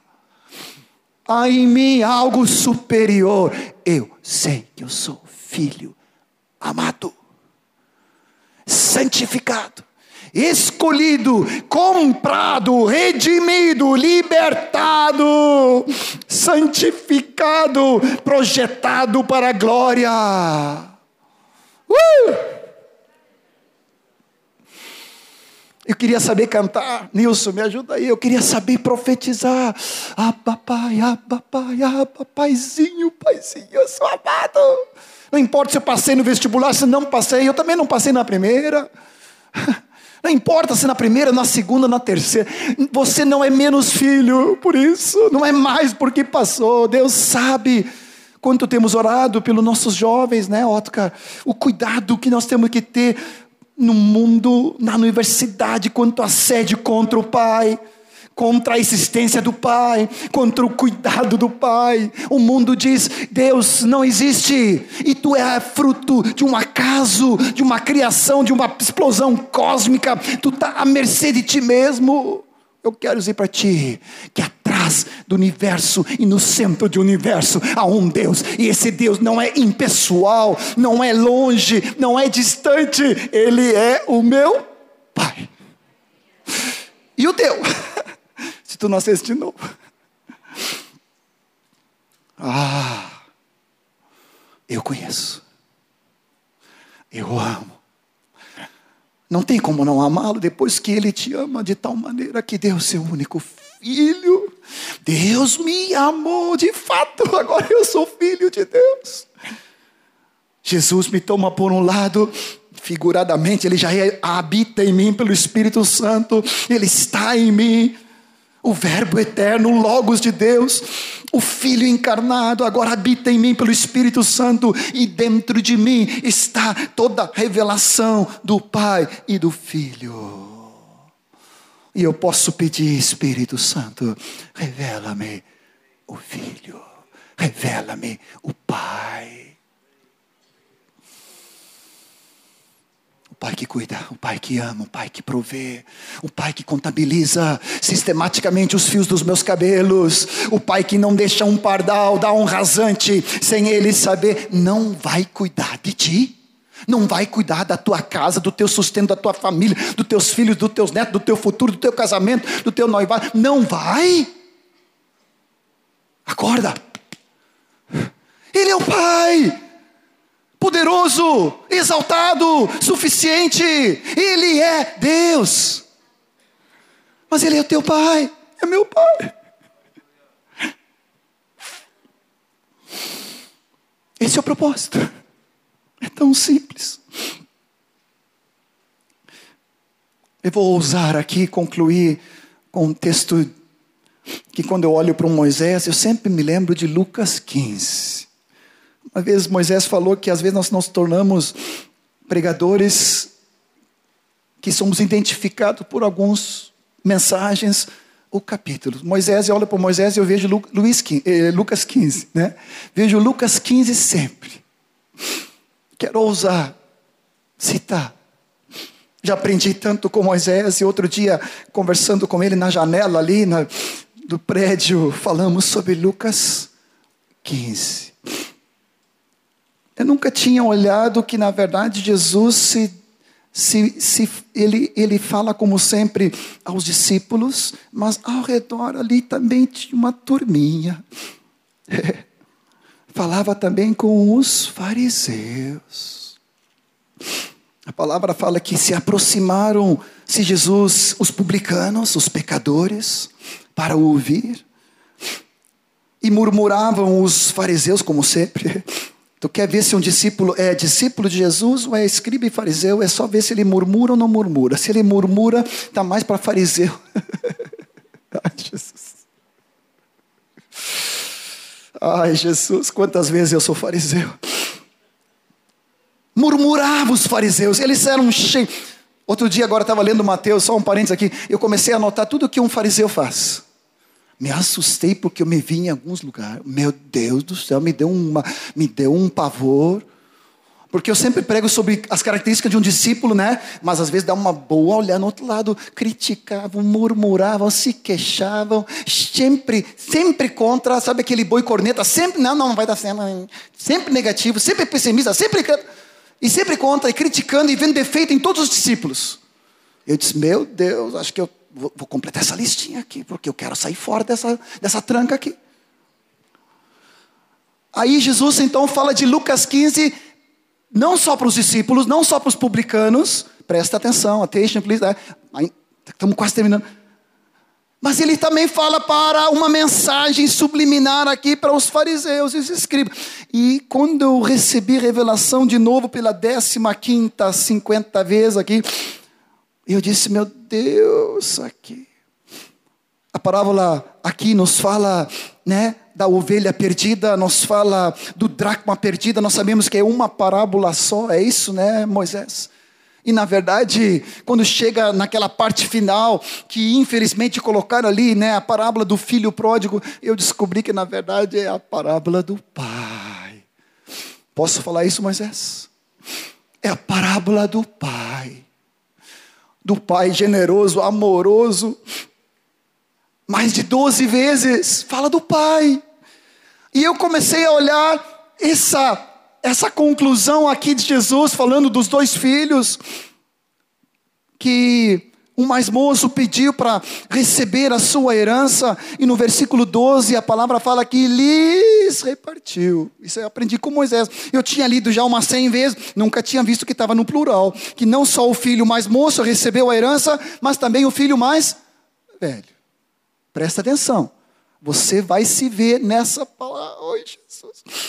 Há em mim algo superior. Eu sei que eu sou filho amado, santificado escolhido, comprado, redimido, libertado, santificado, projetado para a glória. Uh! Eu queria saber cantar. Nilson, me ajuda aí. Eu queria saber profetizar. Ah, papai, ah, papai, ah, papaizinho, paizinho, eu sou amado. Não importa se eu passei no vestibular, se não passei, eu também não passei na primeira. Não importa se na primeira, na segunda, na terceira. Você não é menos filho por isso. Não é mais porque passou. Deus sabe quanto temos orado pelos nossos jovens, né, Otcar? O cuidado que nós temos que ter no mundo, na universidade, quanto a sede contra o pai contra a existência do Pai, contra o cuidado do Pai. O mundo diz: Deus não existe, e tu é fruto de um acaso, de uma criação, de uma explosão cósmica, tu está à mercê de ti mesmo. Eu quero dizer para ti que atrás do universo e no centro do universo há um Deus, e esse Deus não é impessoal, não é longe, não é distante, ele é o meu Pai. E o teu? Se tu nascesse de novo. Ah, eu conheço. Eu amo. Não tem como não amá-lo depois que ele te ama de tal maneira que deu seu único filho. Deus me amou de fato, agora eu sou filho de Deus. Jesus me toma por um lado, figuradamente, ele já é, habita em mim pelo Espírito Santo, ele está em mim o Verbo eterno, o Logos de Deus, o Filho encarnado, agora habita em mim pelo Espírito Santo, e dentro de mim está toda a revelação do Pai e do Filho. E eu posso pedir, Espírito Santo, revela-me o Filho, revela-me o Pai. Pai que cuida, o Pai que ama, o Pai que provê, o Pai que contabiliza sistematicamente os fios dos meus cabelos, o Pai que não deixa um pardal dar um rasante sem ele saber, não vai cuidar de ti. Não vai cuidar da tua casa, do teu sustento, da tua família, dos teus filhos, dos teus netos, do teu futuro, do teu casamento, do teu noivado. Não vai. Acorda. Ele é o Pai poderoso, exaltado, suficiente. Ele é Deus. Mas Ele é o teu Pai, é meu Pai. Esse é o propósito. É tão simples. Eu vou ousar aqui concluir com um texto que, quando eu olho para um Moisés, eu sempre me lembro de Lucas 15. Uma vez Moisés falou que às vezes nós nos tornamos pregadores que somos identificados por alguns mensagens ou capítulos. Moisés, eu olho para Moisés e eu vejo Luís, eh, Lucas 15, né? Vejo Lucas 15 sempre. Quero ousar citar. Já aprendi tanto com Moisés e outro dia, conversando com ele na janela ali na, do prédio, falamos sobre Lucas 15. Eu nunca tinha olhado que, na verdade, Jesus se, se, se, ele, ele fala, como sempre, aos discípulos, mas ao redor ali também tinha uma turminha. Falava também com os fariseus. A palavra fala que se aproximaram, se Jesus, os publicanos, os pecadores, para ouvir, e murmuravam os fariseus, como sempre. Tu quer ver se um discípulo é discípulo de Jesus ou é escriba e fariseu? É só ver se ele murmura ou não murmura. Se ele murmura, está mais para fariseu. Ai, Jesus. Ai, Jesus, quantas vezes eu sou fariseu. Murmurava os fariseus, eles eram cheios. Outro dia, agora estava lendo Mateus, só um parênteses aqui. Eu comecei a anotar tudo que um fariseu faz. Me assustei porque eu me vi em alguns lugares. Meu Deus do céu, me deu, uma, me deu um pavor. Porque eu sempre prego sobre as características de um discípulo, né? Mas às vezes dá uma boa olhada no outro lado, criticavam, murmuravam, se queixavam, sempre, sempre contra, sabe aquele boi corneta, sempre, não, não, não vai dar certo, sempre negativo, sempre pessimista, sempre e sempre contra, e criticando e vendo defeito em todos os discípulos. Eu disse: Meu Deus, acho que eu vou, vou completar essa listinha aqui, porque eu quero sair fora dessa, dessa tranca aqui. Aí Jesus então fala de Lucas 15, não só para os discípulos, não só para os publicanos, presta atenção, attention please, né? estamos quase terminando. Mas ele também fala para uma mensagem subliminar aqui para os fariseus e os escribas. E quando eu recebi revelação de novo pela décima quinta, cinquenta vez aqui, eu disse, meu Deus, aqui. A parábola aqui nos fala, né, da ovelha perdida, nos fala do dracma perdida, nós sabemos que é uma parábola só, é isso, né, Moisés? E na verdade, quando chega naquela parte final, que infelizmente colocaram ali, né, a parábola do filho pródigo, eu descobri que na verdade é a parábola do pai. Posso falar isso, Moisés? É a parábola do pai. Do pai generoso, amoroso. Mais de 12 vezes fala do pai. E eu comecei a olhar essa essa conclusão aqui de Jesus, falando dos dois filhos, que o mais moço pediu para receber a sua herança, e no versículo 12 a palavra fala que lhes repartiu. Isso eu aprendi com Moisés. Eu tinha lido já umas cem vezes, nunca tinha visto que estava no plural. Que não só o filho mais moço recebeu a herança, mas também o filho mais velho. Presta atenção. Você vai se ver nessa palavra. Jesus.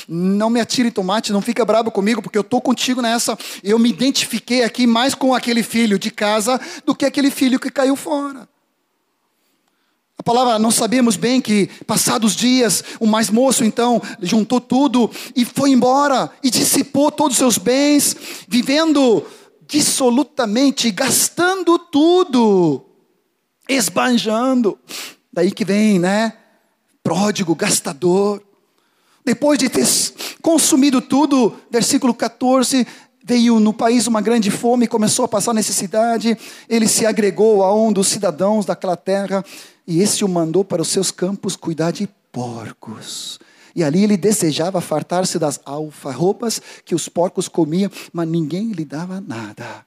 Não me atire tomate, não fica bravo comigo, porque eu estou contigo nessa. Eu me identifiquei aqui mais com aquele filho de casa do que aquele filho que caiu fora. A palavra, nós sabemos bem que, passados dias, o mais moço então juntou tudo e foi embora e dissipou todos os seus bens, vivendo dissolutamente, gastando tudo, esbanjando. Daí que vem, né? pródigo, gastador. Depois de ter consumido tudo, versículo 14, veio no país uma grande fome, começou a passar necessidade, ele se agregou a um dos cidadãos daquela terra, e esse o mandou para os seus campos cuidar de porcos. E ali ele desejava fartar-se das alfarrobas que os porcos comiam, mas ninguém lhe dava nada.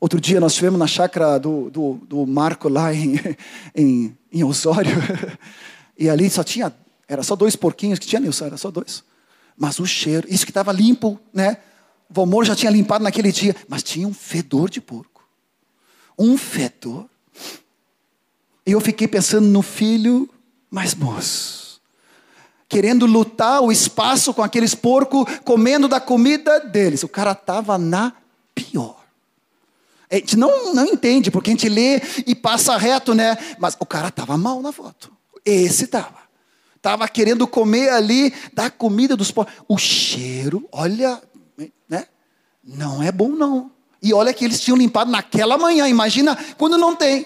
Outro dia nós estivemos na chácara do, do, do Marco lá em, em, em Osório. E ali só tinha, era só dois porquinhos que tinha, Nilson, era só dois. Mas o cheiro, isso que estava limpo, né? O Valmor já tinha limpado naquele dia, mas tinha um fedor de porco. Um fedor. E eu fiquei pensando no filho mais moço, querendo lutar o espaço com aqueles porcos, comendo da comida deles. O cara estava na pior. A gente não, não entende, porque a gente lê e passa reto, né? Mas o cara estava mal na foto. Esse estava. Estava querendo comer ali da comida dos pobres. O cheiro, olha, né? Não é bom, não. E olha que eles tinham limpado naquela manhã. Imagina quando não tem.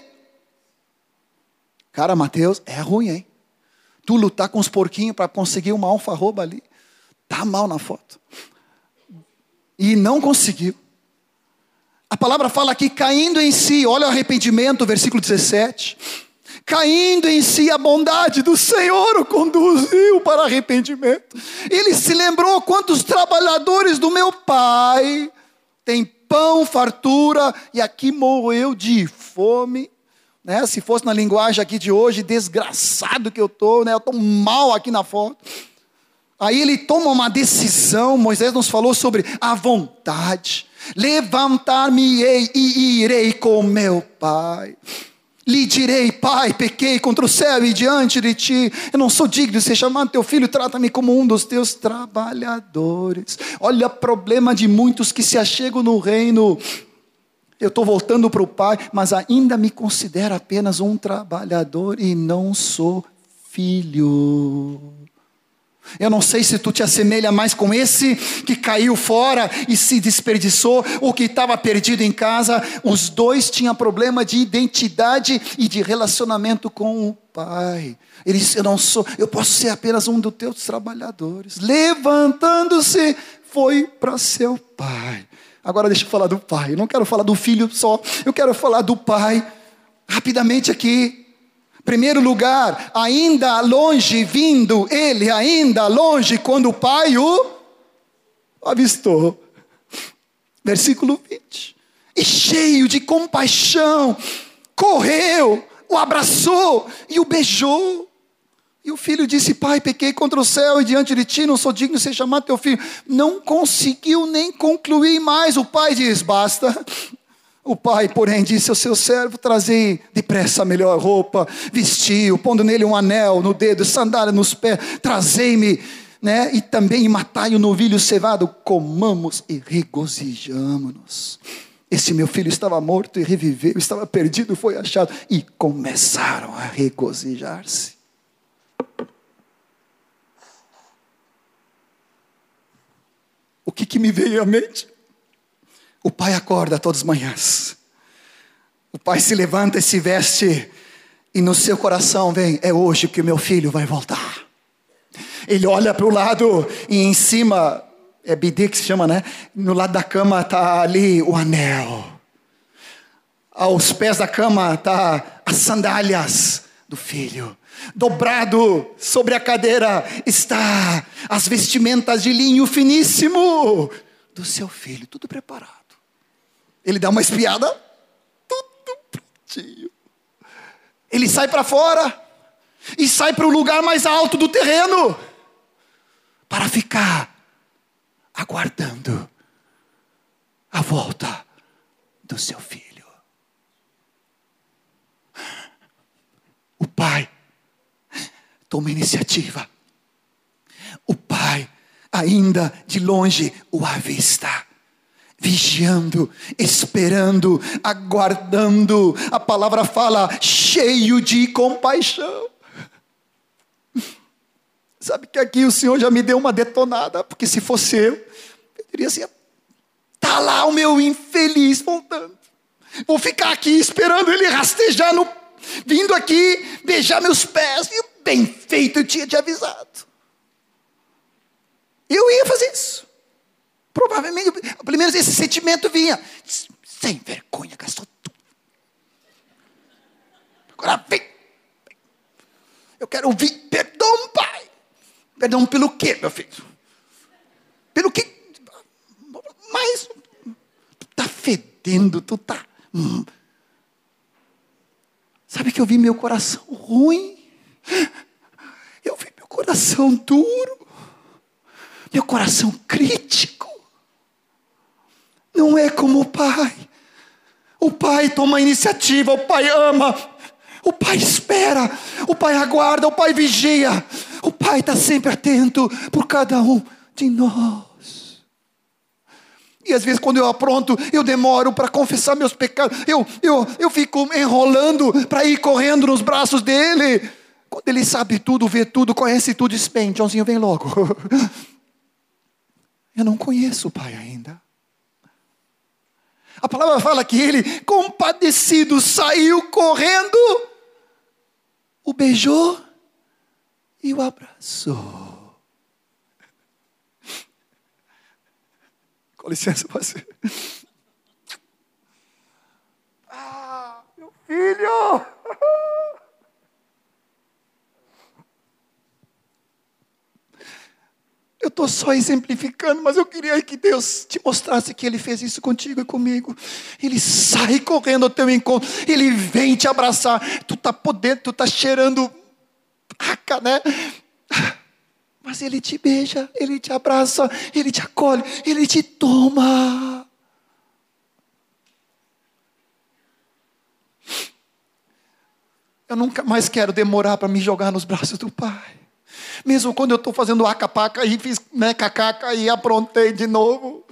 Cara, Mateus, é ruim, hein? Tu lutar com os porquinhos para conseguir uma alfarroba ali. Tá mal na foto. E não conseguiu. A palavra fala aqui, caindo em si, olha o arrependimento, versículo 17 caindo em si a bondade do Senhor o conduziu para arrependimento. Ele se lembrou quantos trabalhadores do meu pai têm pão, fartura, e aqui morreu de fome. Né? Se fosse na linguagem aqui de hoje, desgraçado que eu estou, né? eu estou mal aqui na foto. Aí ele toma uma decisão, Moisés nos falou sobre a vontade. Levantar-me-ei e irei com meu pai. Lhe direi, Pai, pequei contra o céu e diante de ti. Eu não sou digno de ser chamado teu filho, trata-me como um dos teus trabalhadores. Olha o problema de muitos que se achegam no reino. Eu estou voltando para o Pai, mas ainda me considero apenas um trabalhador e não sou filho. Eu não sei se tu te assemelha mais com esse que caiu fora e se desperdiçou, ou que estava perdido em casa. Os dois tinham problema de identidade e de relacionamento com o pai. Ele disse: Eu não sou, eu posso ser apenas um dos teus trabalhadores. Levantando-se, foi para seu pai. Agora deixa eu falar do pai. Eu não quero falar do filho só, eu quero falar do pai. Rapidamente aqui, Primeiro lugar, ainda longe vindo, ele ainda longe, quando o pai o avistou. Versículo 20. e cheio de compaixão, correu, o abraçou e o beijou. E o filho disse: Pai, pequei contra o céu e diante de ti, não sou digno de ser chamado teu filho. Não conseguiu nem concluir mais. O pai diz: Basta. O pai, porém, disse ao seu servo: Trazei depressa a melhor roupa, vestiu, pondo nele um anel no dedo, sandália nos pés, trazei-me, né? E também matai o novilho cevado, comamos e regozijamo-nos. Esse meu filho estava morto e reviveu, estava perdido, foi achado, e começaram a regozijar-se. O que, que me veio à mente? O pai acorda todas as manhãs. O pai se levanta e se veste, e no seu coração vem: é hoje que o meu filho vai voltar. Ele olha para o lado e em cima, é bidê que se chama, né? No lado da cama está ali o anel. Aos pés da cama está as sandálias do filho. Dobrado sobre a cadeira está as vestimentas de linho finíssimo do seu filho, tudo preparado. Ele dá uma espiada, tudo prontinho. Ele sai para fora e sai para o lugar mais alto do terreno para ficar aguardando a volta do seu filho. O pai toma iniciativa. O pai, ainda de longe, o avista vigiando, esperando, aguardando. A palavra fala cheio de compaixão. Sabe que aqui o Senhor já me deu uma detonada, porque se fosse eu, eu diria assim: tá lá o meu infeliz voltando. Vou ficar aqui esperando ele rastejar no, vindo aqui beijar meus pés. E bem feito, eu tinha te avisado. Eu ia fazer isso. Provavelmente, pelo menos esse sentimento vinha. Sem vergonha, gastou tudo. Agora vem. Eu quero ouvir perdão, pai. Perdão pelo quê, meu filho? Pelo que? Mas tu tá fedendo, tu tá. Hum. Sabe que eu vi meu coração ruim? Eu vi meu coração duro, meu coração crítico. Não é como o pai. O pai toma iniciativa, o pai ama, o pai espera, o pai aguarda, o pai vigia, o pai está sempre atento por cada um de nós. E às vezes, quando eu apronto, eu demoro para confessar meus pecados, eu, eu, eu fico enrolando para ir correndo nos braços dele. Quando ele sabe tudo, vê tudo, conhece tudo, diz: Bem, Joãozinho, vem logo. Eu não conheço o pai ainda. A palavra fala que ele, compadecido, saiu correndo, o beijou e o abraçou. Com licença, você. Ah, meu filho! Eu estou só exemplificando, mas eu queria que Deus te mostrasse que Ele fez isso contigo e comigo. Ele sai correndo ao teu encontro, Ele vem te abraçar. Tu está podendo, tu está cheirando aca, né? Mas Ele te beija, Ele te abraça, Ele te acolhe, Ele te toma. Eu nunca mais quero demorar para me jogar nos braços do Pai. Mesmo quando eu estou fazendo acapaca e fiz né, cacaca e aprontei de novo,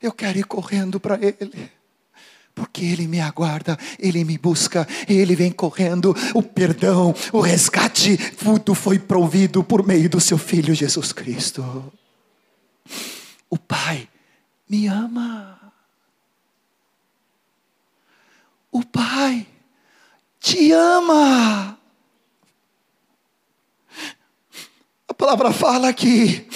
eu quero ir correndo para Ele. Porque Ele me aguarda, Ele me busca, Ele vem correndo. O perdão, o resgate, tudo foi provido por meio do Seu Filho Jesus Cristo. O Pai me ama. O Pai te ama. A palavra fala que,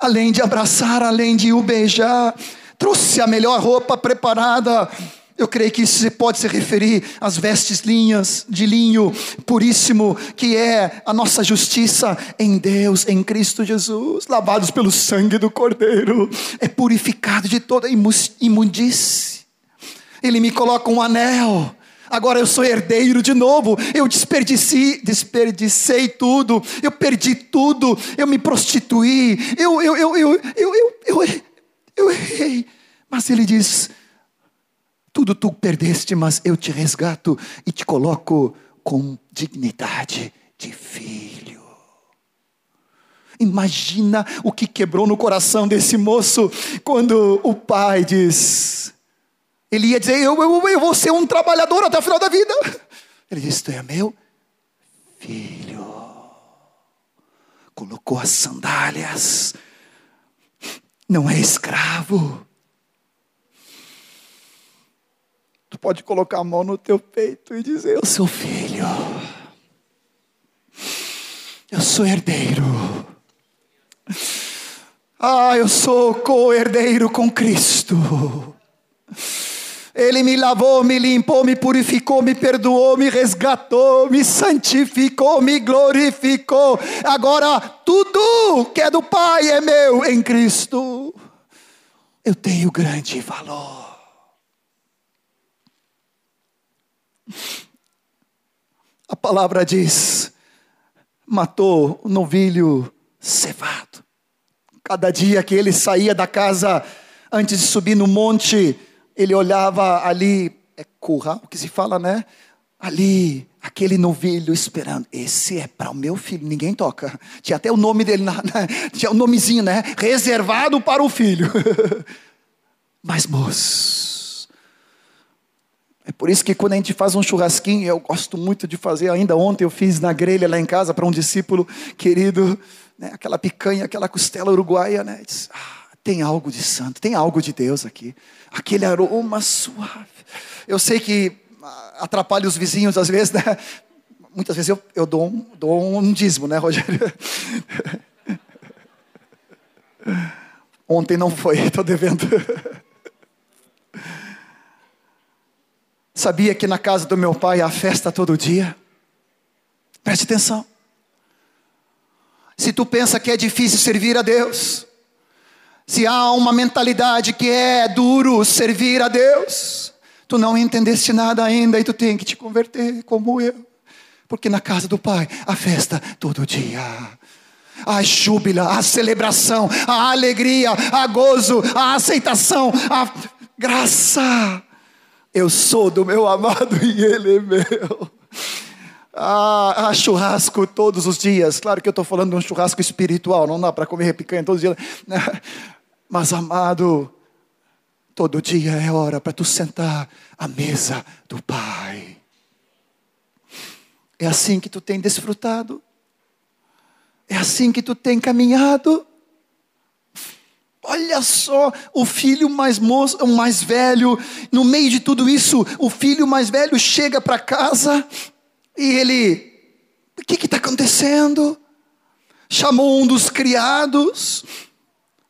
além de abraçar, além de o beijar, trouxe a melhor roupa preparada. Eu creio que isso pode se referir às vestes linhas de linho puríssimo, que é a nossa justiça em Deus, em Cristo Jesus, lavados pelo sangue do Cordeiro, é purificado de toda imundície. Ele me coloca um anel. Agora eu sou herdeiro de novo. Eu desperdicei, desperdicei tudo. Eu perdi tudo. Eu me prostituí. Eu, eu, eu, eu, eu, eu, eu, eu errei. Mas ele diz: tudo tu perdeste, mas eu te resgato e te coloco com dignidade de filho. Imagina o que quebrou no coração desse moço quando o pai diz: ele ia dizer, eu, eu, eu vou ser um trabalhador até o final da vida. Ele disse, tu é meu filho. Colocou as sandálias. Não é escravo. Tu pode colocar a mão no teu peito e dizer, eu sou filho. Eu sou herdeiro. Ah, eu sou co-herdeiro com Cristo. Ele me lavou, me limpou, me purificou, me perdoou, me resgatou, me santificou, me glorificou. Agora tudo que é do Pai é meu em Cristo. Eu tenho grande valor. A palavra diz: matou o novilho cevado. Cada dia que ele saía da casa, antes de subir no monte, ele olhava ali, é curral que se fala, né? Ali, aquele novilho esperando. Esse é para o meu filho, ninguém toca. Tinha até o nome dele, na, na, tinha o um nomezinho, né? Reservado para o filho. Mas, moço, é por isso que quando a gente faz um churrasquinho, eu gosto muito de fazer, ainda ontem eu fiz na grelha lá em casa para um discípulo querido, né? aquela picanha, aquela costela uruguaia, né? Diz, ah, tem algo de santo, tem algo de Deus aqui. Aquele aroma suave. Eu sei que ah, atrapalha os vizinhos às vezes, né? Muitas vezes eu, eu dou, um, dou um dízimo, né, Rogério? Ontem não foi, estou devendo. Sabia que na casa do meu pai há festa todo dia? Preste atenção. Se tu pensa que é difícil servir a Deus, se há uma mentalidade que é duro servir a Deus, tu não entendeste nada ainda e tu tem que te converter como eu. Porque na casa do Pai a festa todo dia. A júbila, a celebração, a alegria, a gozo, a aceitação, a graça. Eu sou do meu amado e ele é meu. Ah, churrasco todos os dias. Claro que eu estou falando de um churrasco espiritual, não dá para comer picanha todos os dias. Mas, amado, todo dia é hora para tu sentar à mesa do Pai. É assim que tu tem desfrutado. É assim que tu tem caminhado. Olha só, o filho mais moço, o mais velho, no meio de tudo isso, o filho mais velho chega para casa e ele, o que está acontecendo? Chamou um dos criados,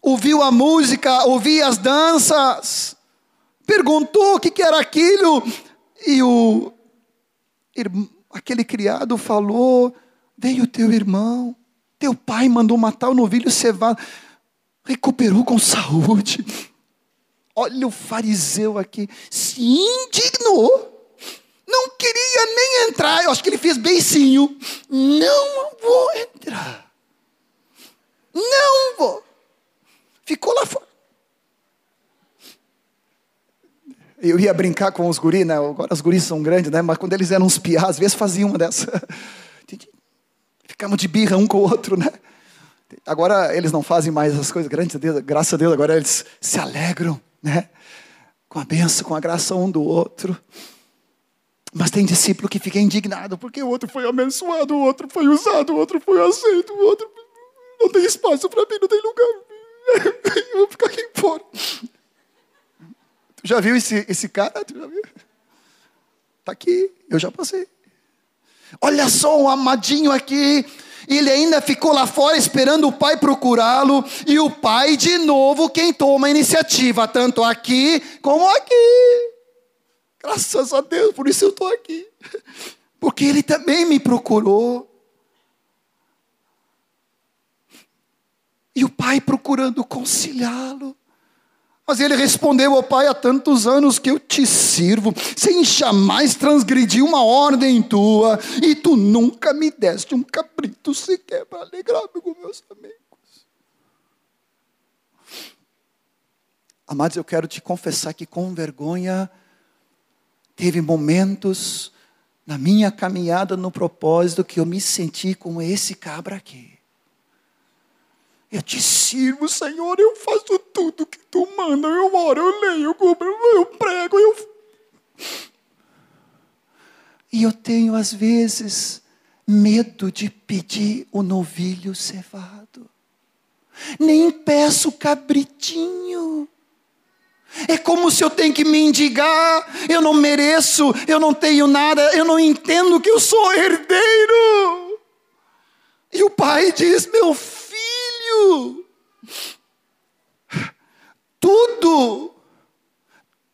ouviu a música, ouviu as danças, perguntou o que, que era aquilo, e o aquele criado falou: Veio teu irmão, teu pai mandou matar o novilho cevado, recuperou com saúde. Olha o fariseu aqui, se indignou não queria nem entrar. Eu acho que ele fez beicinho. Não vou entrar. Não vou. Ficou lá fora. Eu ia brincar com os guris, né? Agora os guris são grandes, né? Mas quando eles eram uns piás, às vezes faziam uma dessa. Ficamos de birra um com o outro, né? Agora eles não fazem mais as coisas, graças a Deus, agora eles se alegram, né? Com a benção, com a graça um do outro. Mas tem discípulo que fica indignado porque o outro foi abençoado, o outro foi usado, o outro foi aceito, o outro não tem espaço para mim, não tem lugar. Eu vou ficar aqui fora. Tu já viu esse, esse cara? Tu já viu? Tá aqui, eu já passei. Olha só um amadinho aqui. Ele ainda ficou lá fora esperando o pai procurá-lo. E o pai, de novo, quem toma a iniciativa, tanto aqui como aqui. Graças a Deus, por isso eu estou aqui. Porque Ele também me procurou. E o pai procurando conciliá-lo. Mas ele respondeu ao pai: há tantos anos que eu te sirvo, sem jamais transgredir uma ordem tua, e tu nunca me deste um cabrito sequer para alegrar-me com meus amigos. Amados, eu quero te confessar que com vergonha, teve momentos na minha caminhada no propósito que eu me senti como esse cabra aqui. Eu te sirvo, Senhor, eu faço tudo que tu manda. Eu oro, eu leio, eu, cubro, eu prego, eu. E eu tenho, às vezes, medo de pedir o novilho cevado. Nem peço cabritinho. É como se eu tenho que mendigar, eu não mereço, eu não tenho nada, eu não entendo que eu sou herdeiro. E o pai diz: Meu filho, tudo,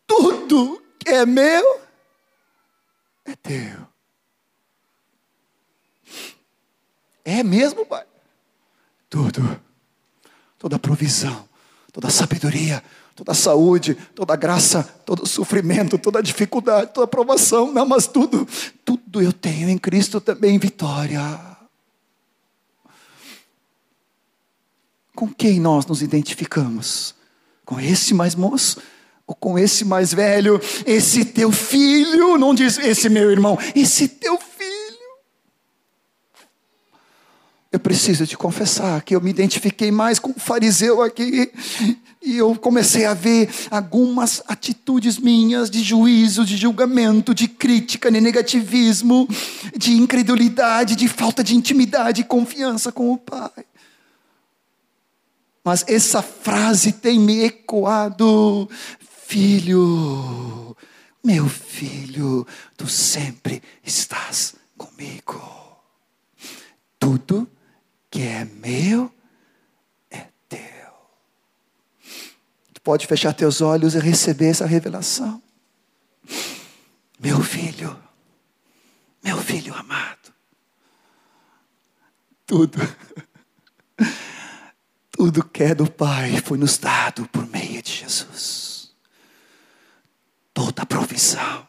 tudo que é meu, é teu. É mesmo, pai? Tudo, toda provisão, toda sabedoria, toda saúde, toda graça, todo sofrimento, toda dificuldade, toda provação, não, mas tudo, tudo eu tenho em Cristo também vitória. Com quem nós nos identificamos? Com esse mais moço? Ou com esse mais velho? Esse teu filho? Não diz esse meu irmão, esse teu filho. Eu preciso te confessar que eu me identifiquei mais com o fariseu aqui e eu comecei a ver algumas atitudes minhas de juízo, de julgamento, de crítica, de negativismo, de incredulidade, de falta de intimidade e confiança com o Pai. Mas essa frase tem me ecoado, filho, meu filho, tu sempre estás comigo. Tudo que é meu pode fechar teus olhos e receber essa revelação. Meu filho, meu filho amado, tudo, tudo que é do Pai foi nos dado por meio de Jesus. Toda provisão,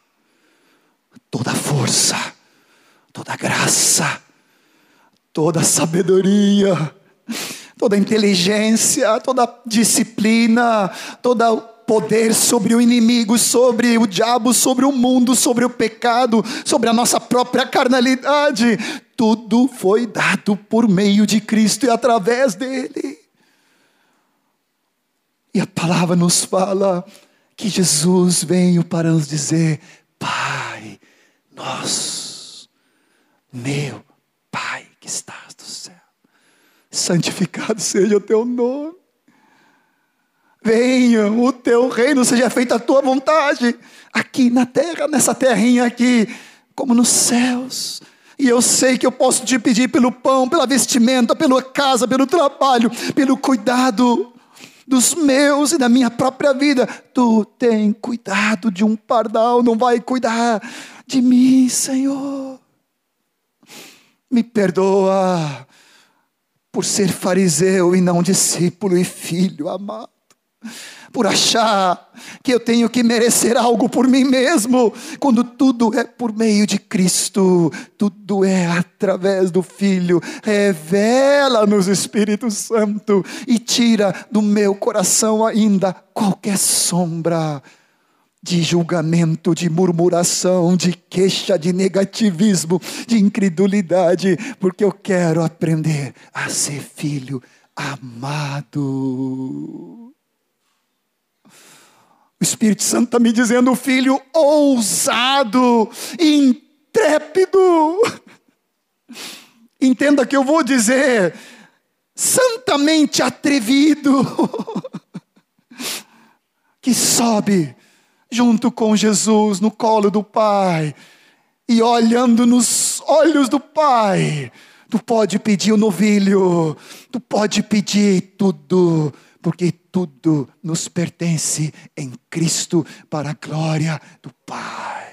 toda força, toda graça, toda sabedoria, toda inteligência, toda disciplina, todo poder sobre o inimigo, sobre o diabo, sobre o mundo, sobre o pecado, sobre a nossa própria carnalidade. Tudo foi dado por meio de Cristo e através dele. E a palavra nos fala que Jesus veio para nos dizer: Pai, nós, meu estás do céu santificado seja o teu nome. Venha o teu reino, seja feita a tua vontade, aqui na terra, nessa terrinha aqui, como nos céus. E eu sei que eu posso te pedir pelo pão, pela vestimenta, pela casa, pelo trabalho, pelo cuidado dos meus e da minha própria vida. Tu tem cuidado de um pardal, não vai cuidar de mim, Senhor. Me perdoa por ser fariseu e não discípulo e filho amado, por achar que eu tenho que merecer algo por mim mesmo, quando tudo é por meio de Cristo, tudo é através do Filho. Revela-nos, Espírito Santo, e tira do meu coração ainda qualquer sombra de julgamento, de murmuração, de queixa, de negativismo, de incredulidade, porque eu quero aprender a ser filho amado. O Espírito Santo está me dizendo, filho ousado, intrépido. Entenda que eu vou dizer, santamente atrevido, que sobe junto com Jesus no colo do Pai e olhando nos olhos do Pai, tu pode pedir o novilho, tu pode pedir tudo, porque tudo nos pertence em Cristo para a glória do Pai.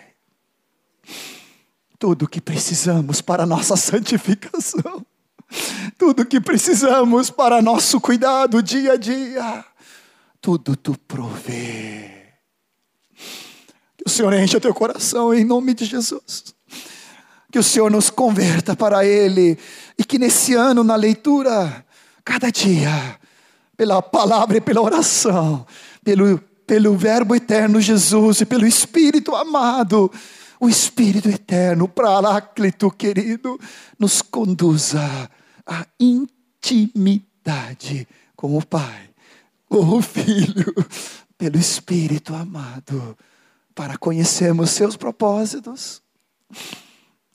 Tudo que precisamos para a nossa santificação, tudo que precisamos para nosso cuidado dia a dia tudo tu provê. O Senhor encha teu coração em nome de Jesus. Que o Senhor nos converta para Ele e que nesse ano, na leitura, cada dia, pela palavra e pela oração, pelo, pelo Verbo eterno Jesus e pelo Espírito amado, o Espírito eterno, Paráclito querido, nos conduza à intimidade com o Pai, com o Filho, pelo Espírito amado, para conhecermos seus propósitos,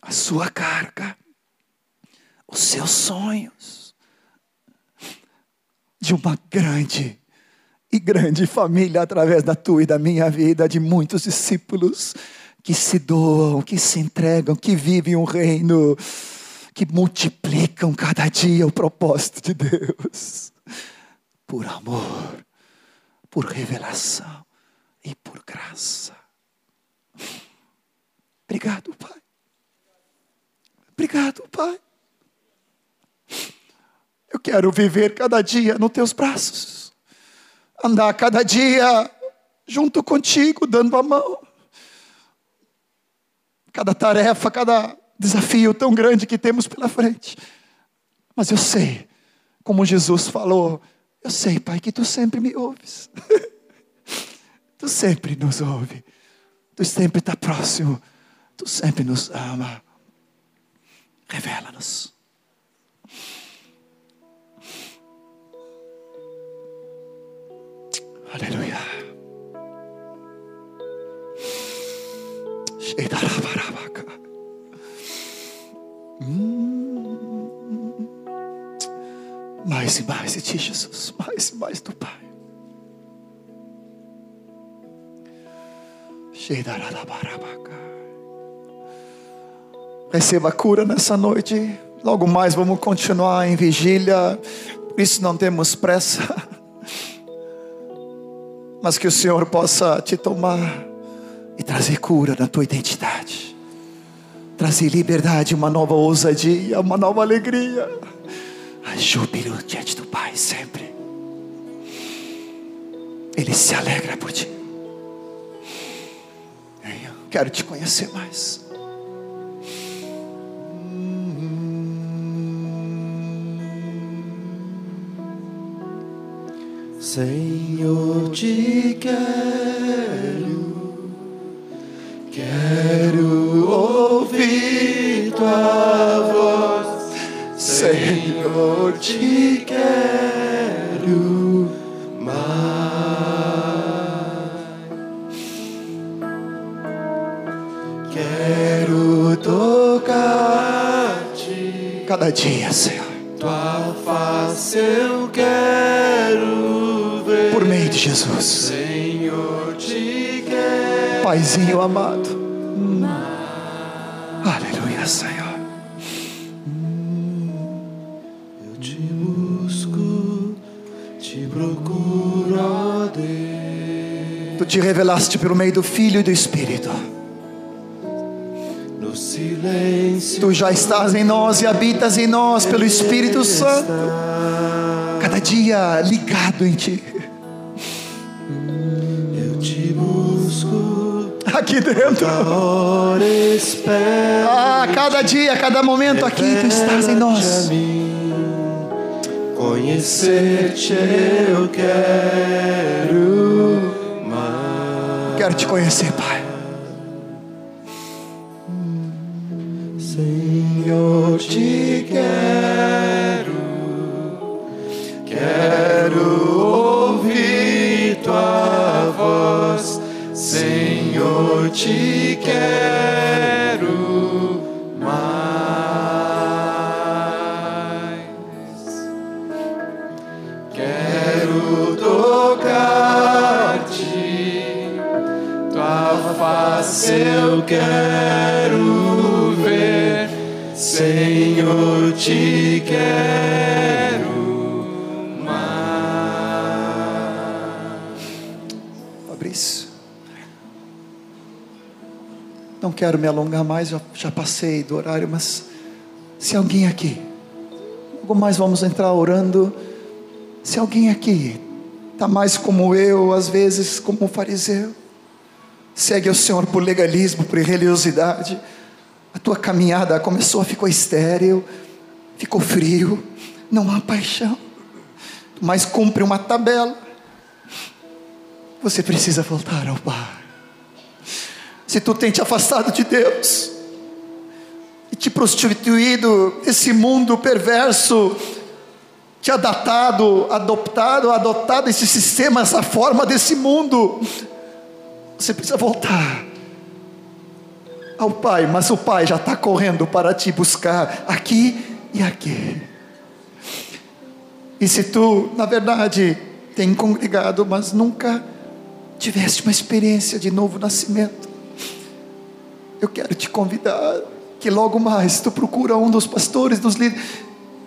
a sua carga, os seus sonhos, de uma grande e grande família através da tua e da minha vida, de muitos discípulos que se doam, que se entregam, que vivem um reino, que multiplicam cada dia o propósito de Deus, por amor, por revelação e por graça. Obrigado, Pai. Obrigado, Pai. Eu quero viver cada dia nos teus braços, andar cada dia junto contigo, dando a mão cada tarefa, cada desafio tão grande que temos pela frente. Mas eu sei, como Jesus falou, eu sei, Pai, que tu sempre me ouves. tu sempre nos ouve. Tu sempre está próximo. Tu sempre nos ama. Revela-nos. Aleluia. Hum. Mais e mais de ti, Jesus. Mais e mais do Pai. Receba cura nessa noite. Logo mais vamos continuar em vigília. Por isso não temos pressa. Mas que o Senhor possa te tomar e trazer cura na tua identidade, trazer liberdade, uma nova ousadia, uma nova alegria, júbilo diante do Pai sempre. Ele se alegra por ti. Quero te conhecer mais. Senhor, te quero Quero ouvir tua voz, Senhor, te quero mais. Quero tocar-te cada dia, Senhor. Tua face eu quero Jesus. Senhor, te Paizinho amado. Hum. Aleluia, Senhor. Eu te busco, te procuro, ó Deus. Tu te revelaste pelo meio do Filho e do Espírito. No silêncio. Tu já estás em nós e habitas em nós pelo Espírito Santo. Cada dia ligado em Ti. Aqui dentro. Ah, cada dia, cada momento aqui tu estás em nós. Conhecer-te eu quero mais. Quero te conhecer, Pai. Quero me alongar mais, já, já passei do horário, mas se alguém aqui, logo mais vamos entrar orando. Se alguém aqui está mais como eu, às vezes como um fariseu. Segue o Senhor por legalismo, por religiosidade. A tua caminhada começou, ficou estéril, ficou frio, não há paixão, mas cumpre uma tabela. Você precisa voltar ao Pai. Se tu tem te afastado de Deus e te prostituído esse mundo perverso, te adaptado, adoptado, adotado esse sistema, essa forma desse mundo, você precisa voltar ao Pai, mas o Pai já está correndo para te buscar aqui e aqui. E se tu, na verdade, tem congregado, mas nunca tiveste uma experiência de novo nascimento, eu quero te convidar que logo mais tu procura um dos pastores, dos líderes,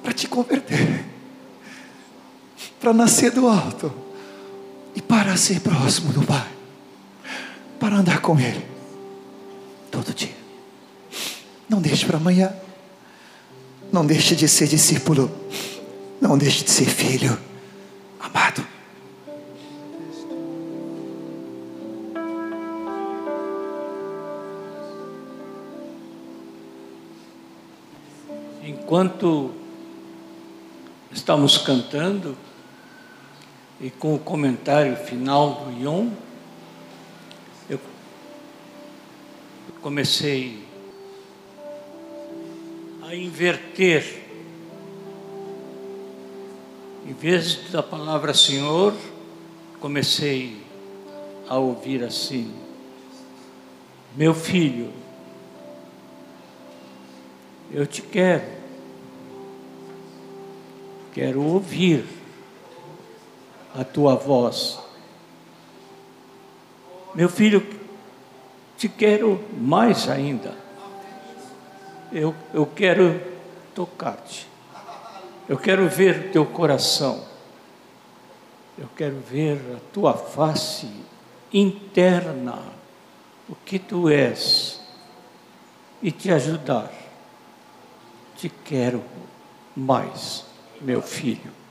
para te converter, para nascer do alto e para ser próximo do Pai para andar com Ele todo dia. Não deixe para amanhã. Não deixe de ser discípulo. Não deixe de ser filho amado. Enquanto estamos cantando, e com o comentário final do Ion, comecei a inverter. Em vez da palavra Senhor, comecei a ouvir assim: Meu filho, eu te quero, quero ouvir a tua voz. Meu filho, te quero mais ainda. Eu, eu quero tocar-te. Eu quero ver teu coração. Eu quero ver a tua face interna, o que tu és, e te ajudar. Te quero mais, meu filho.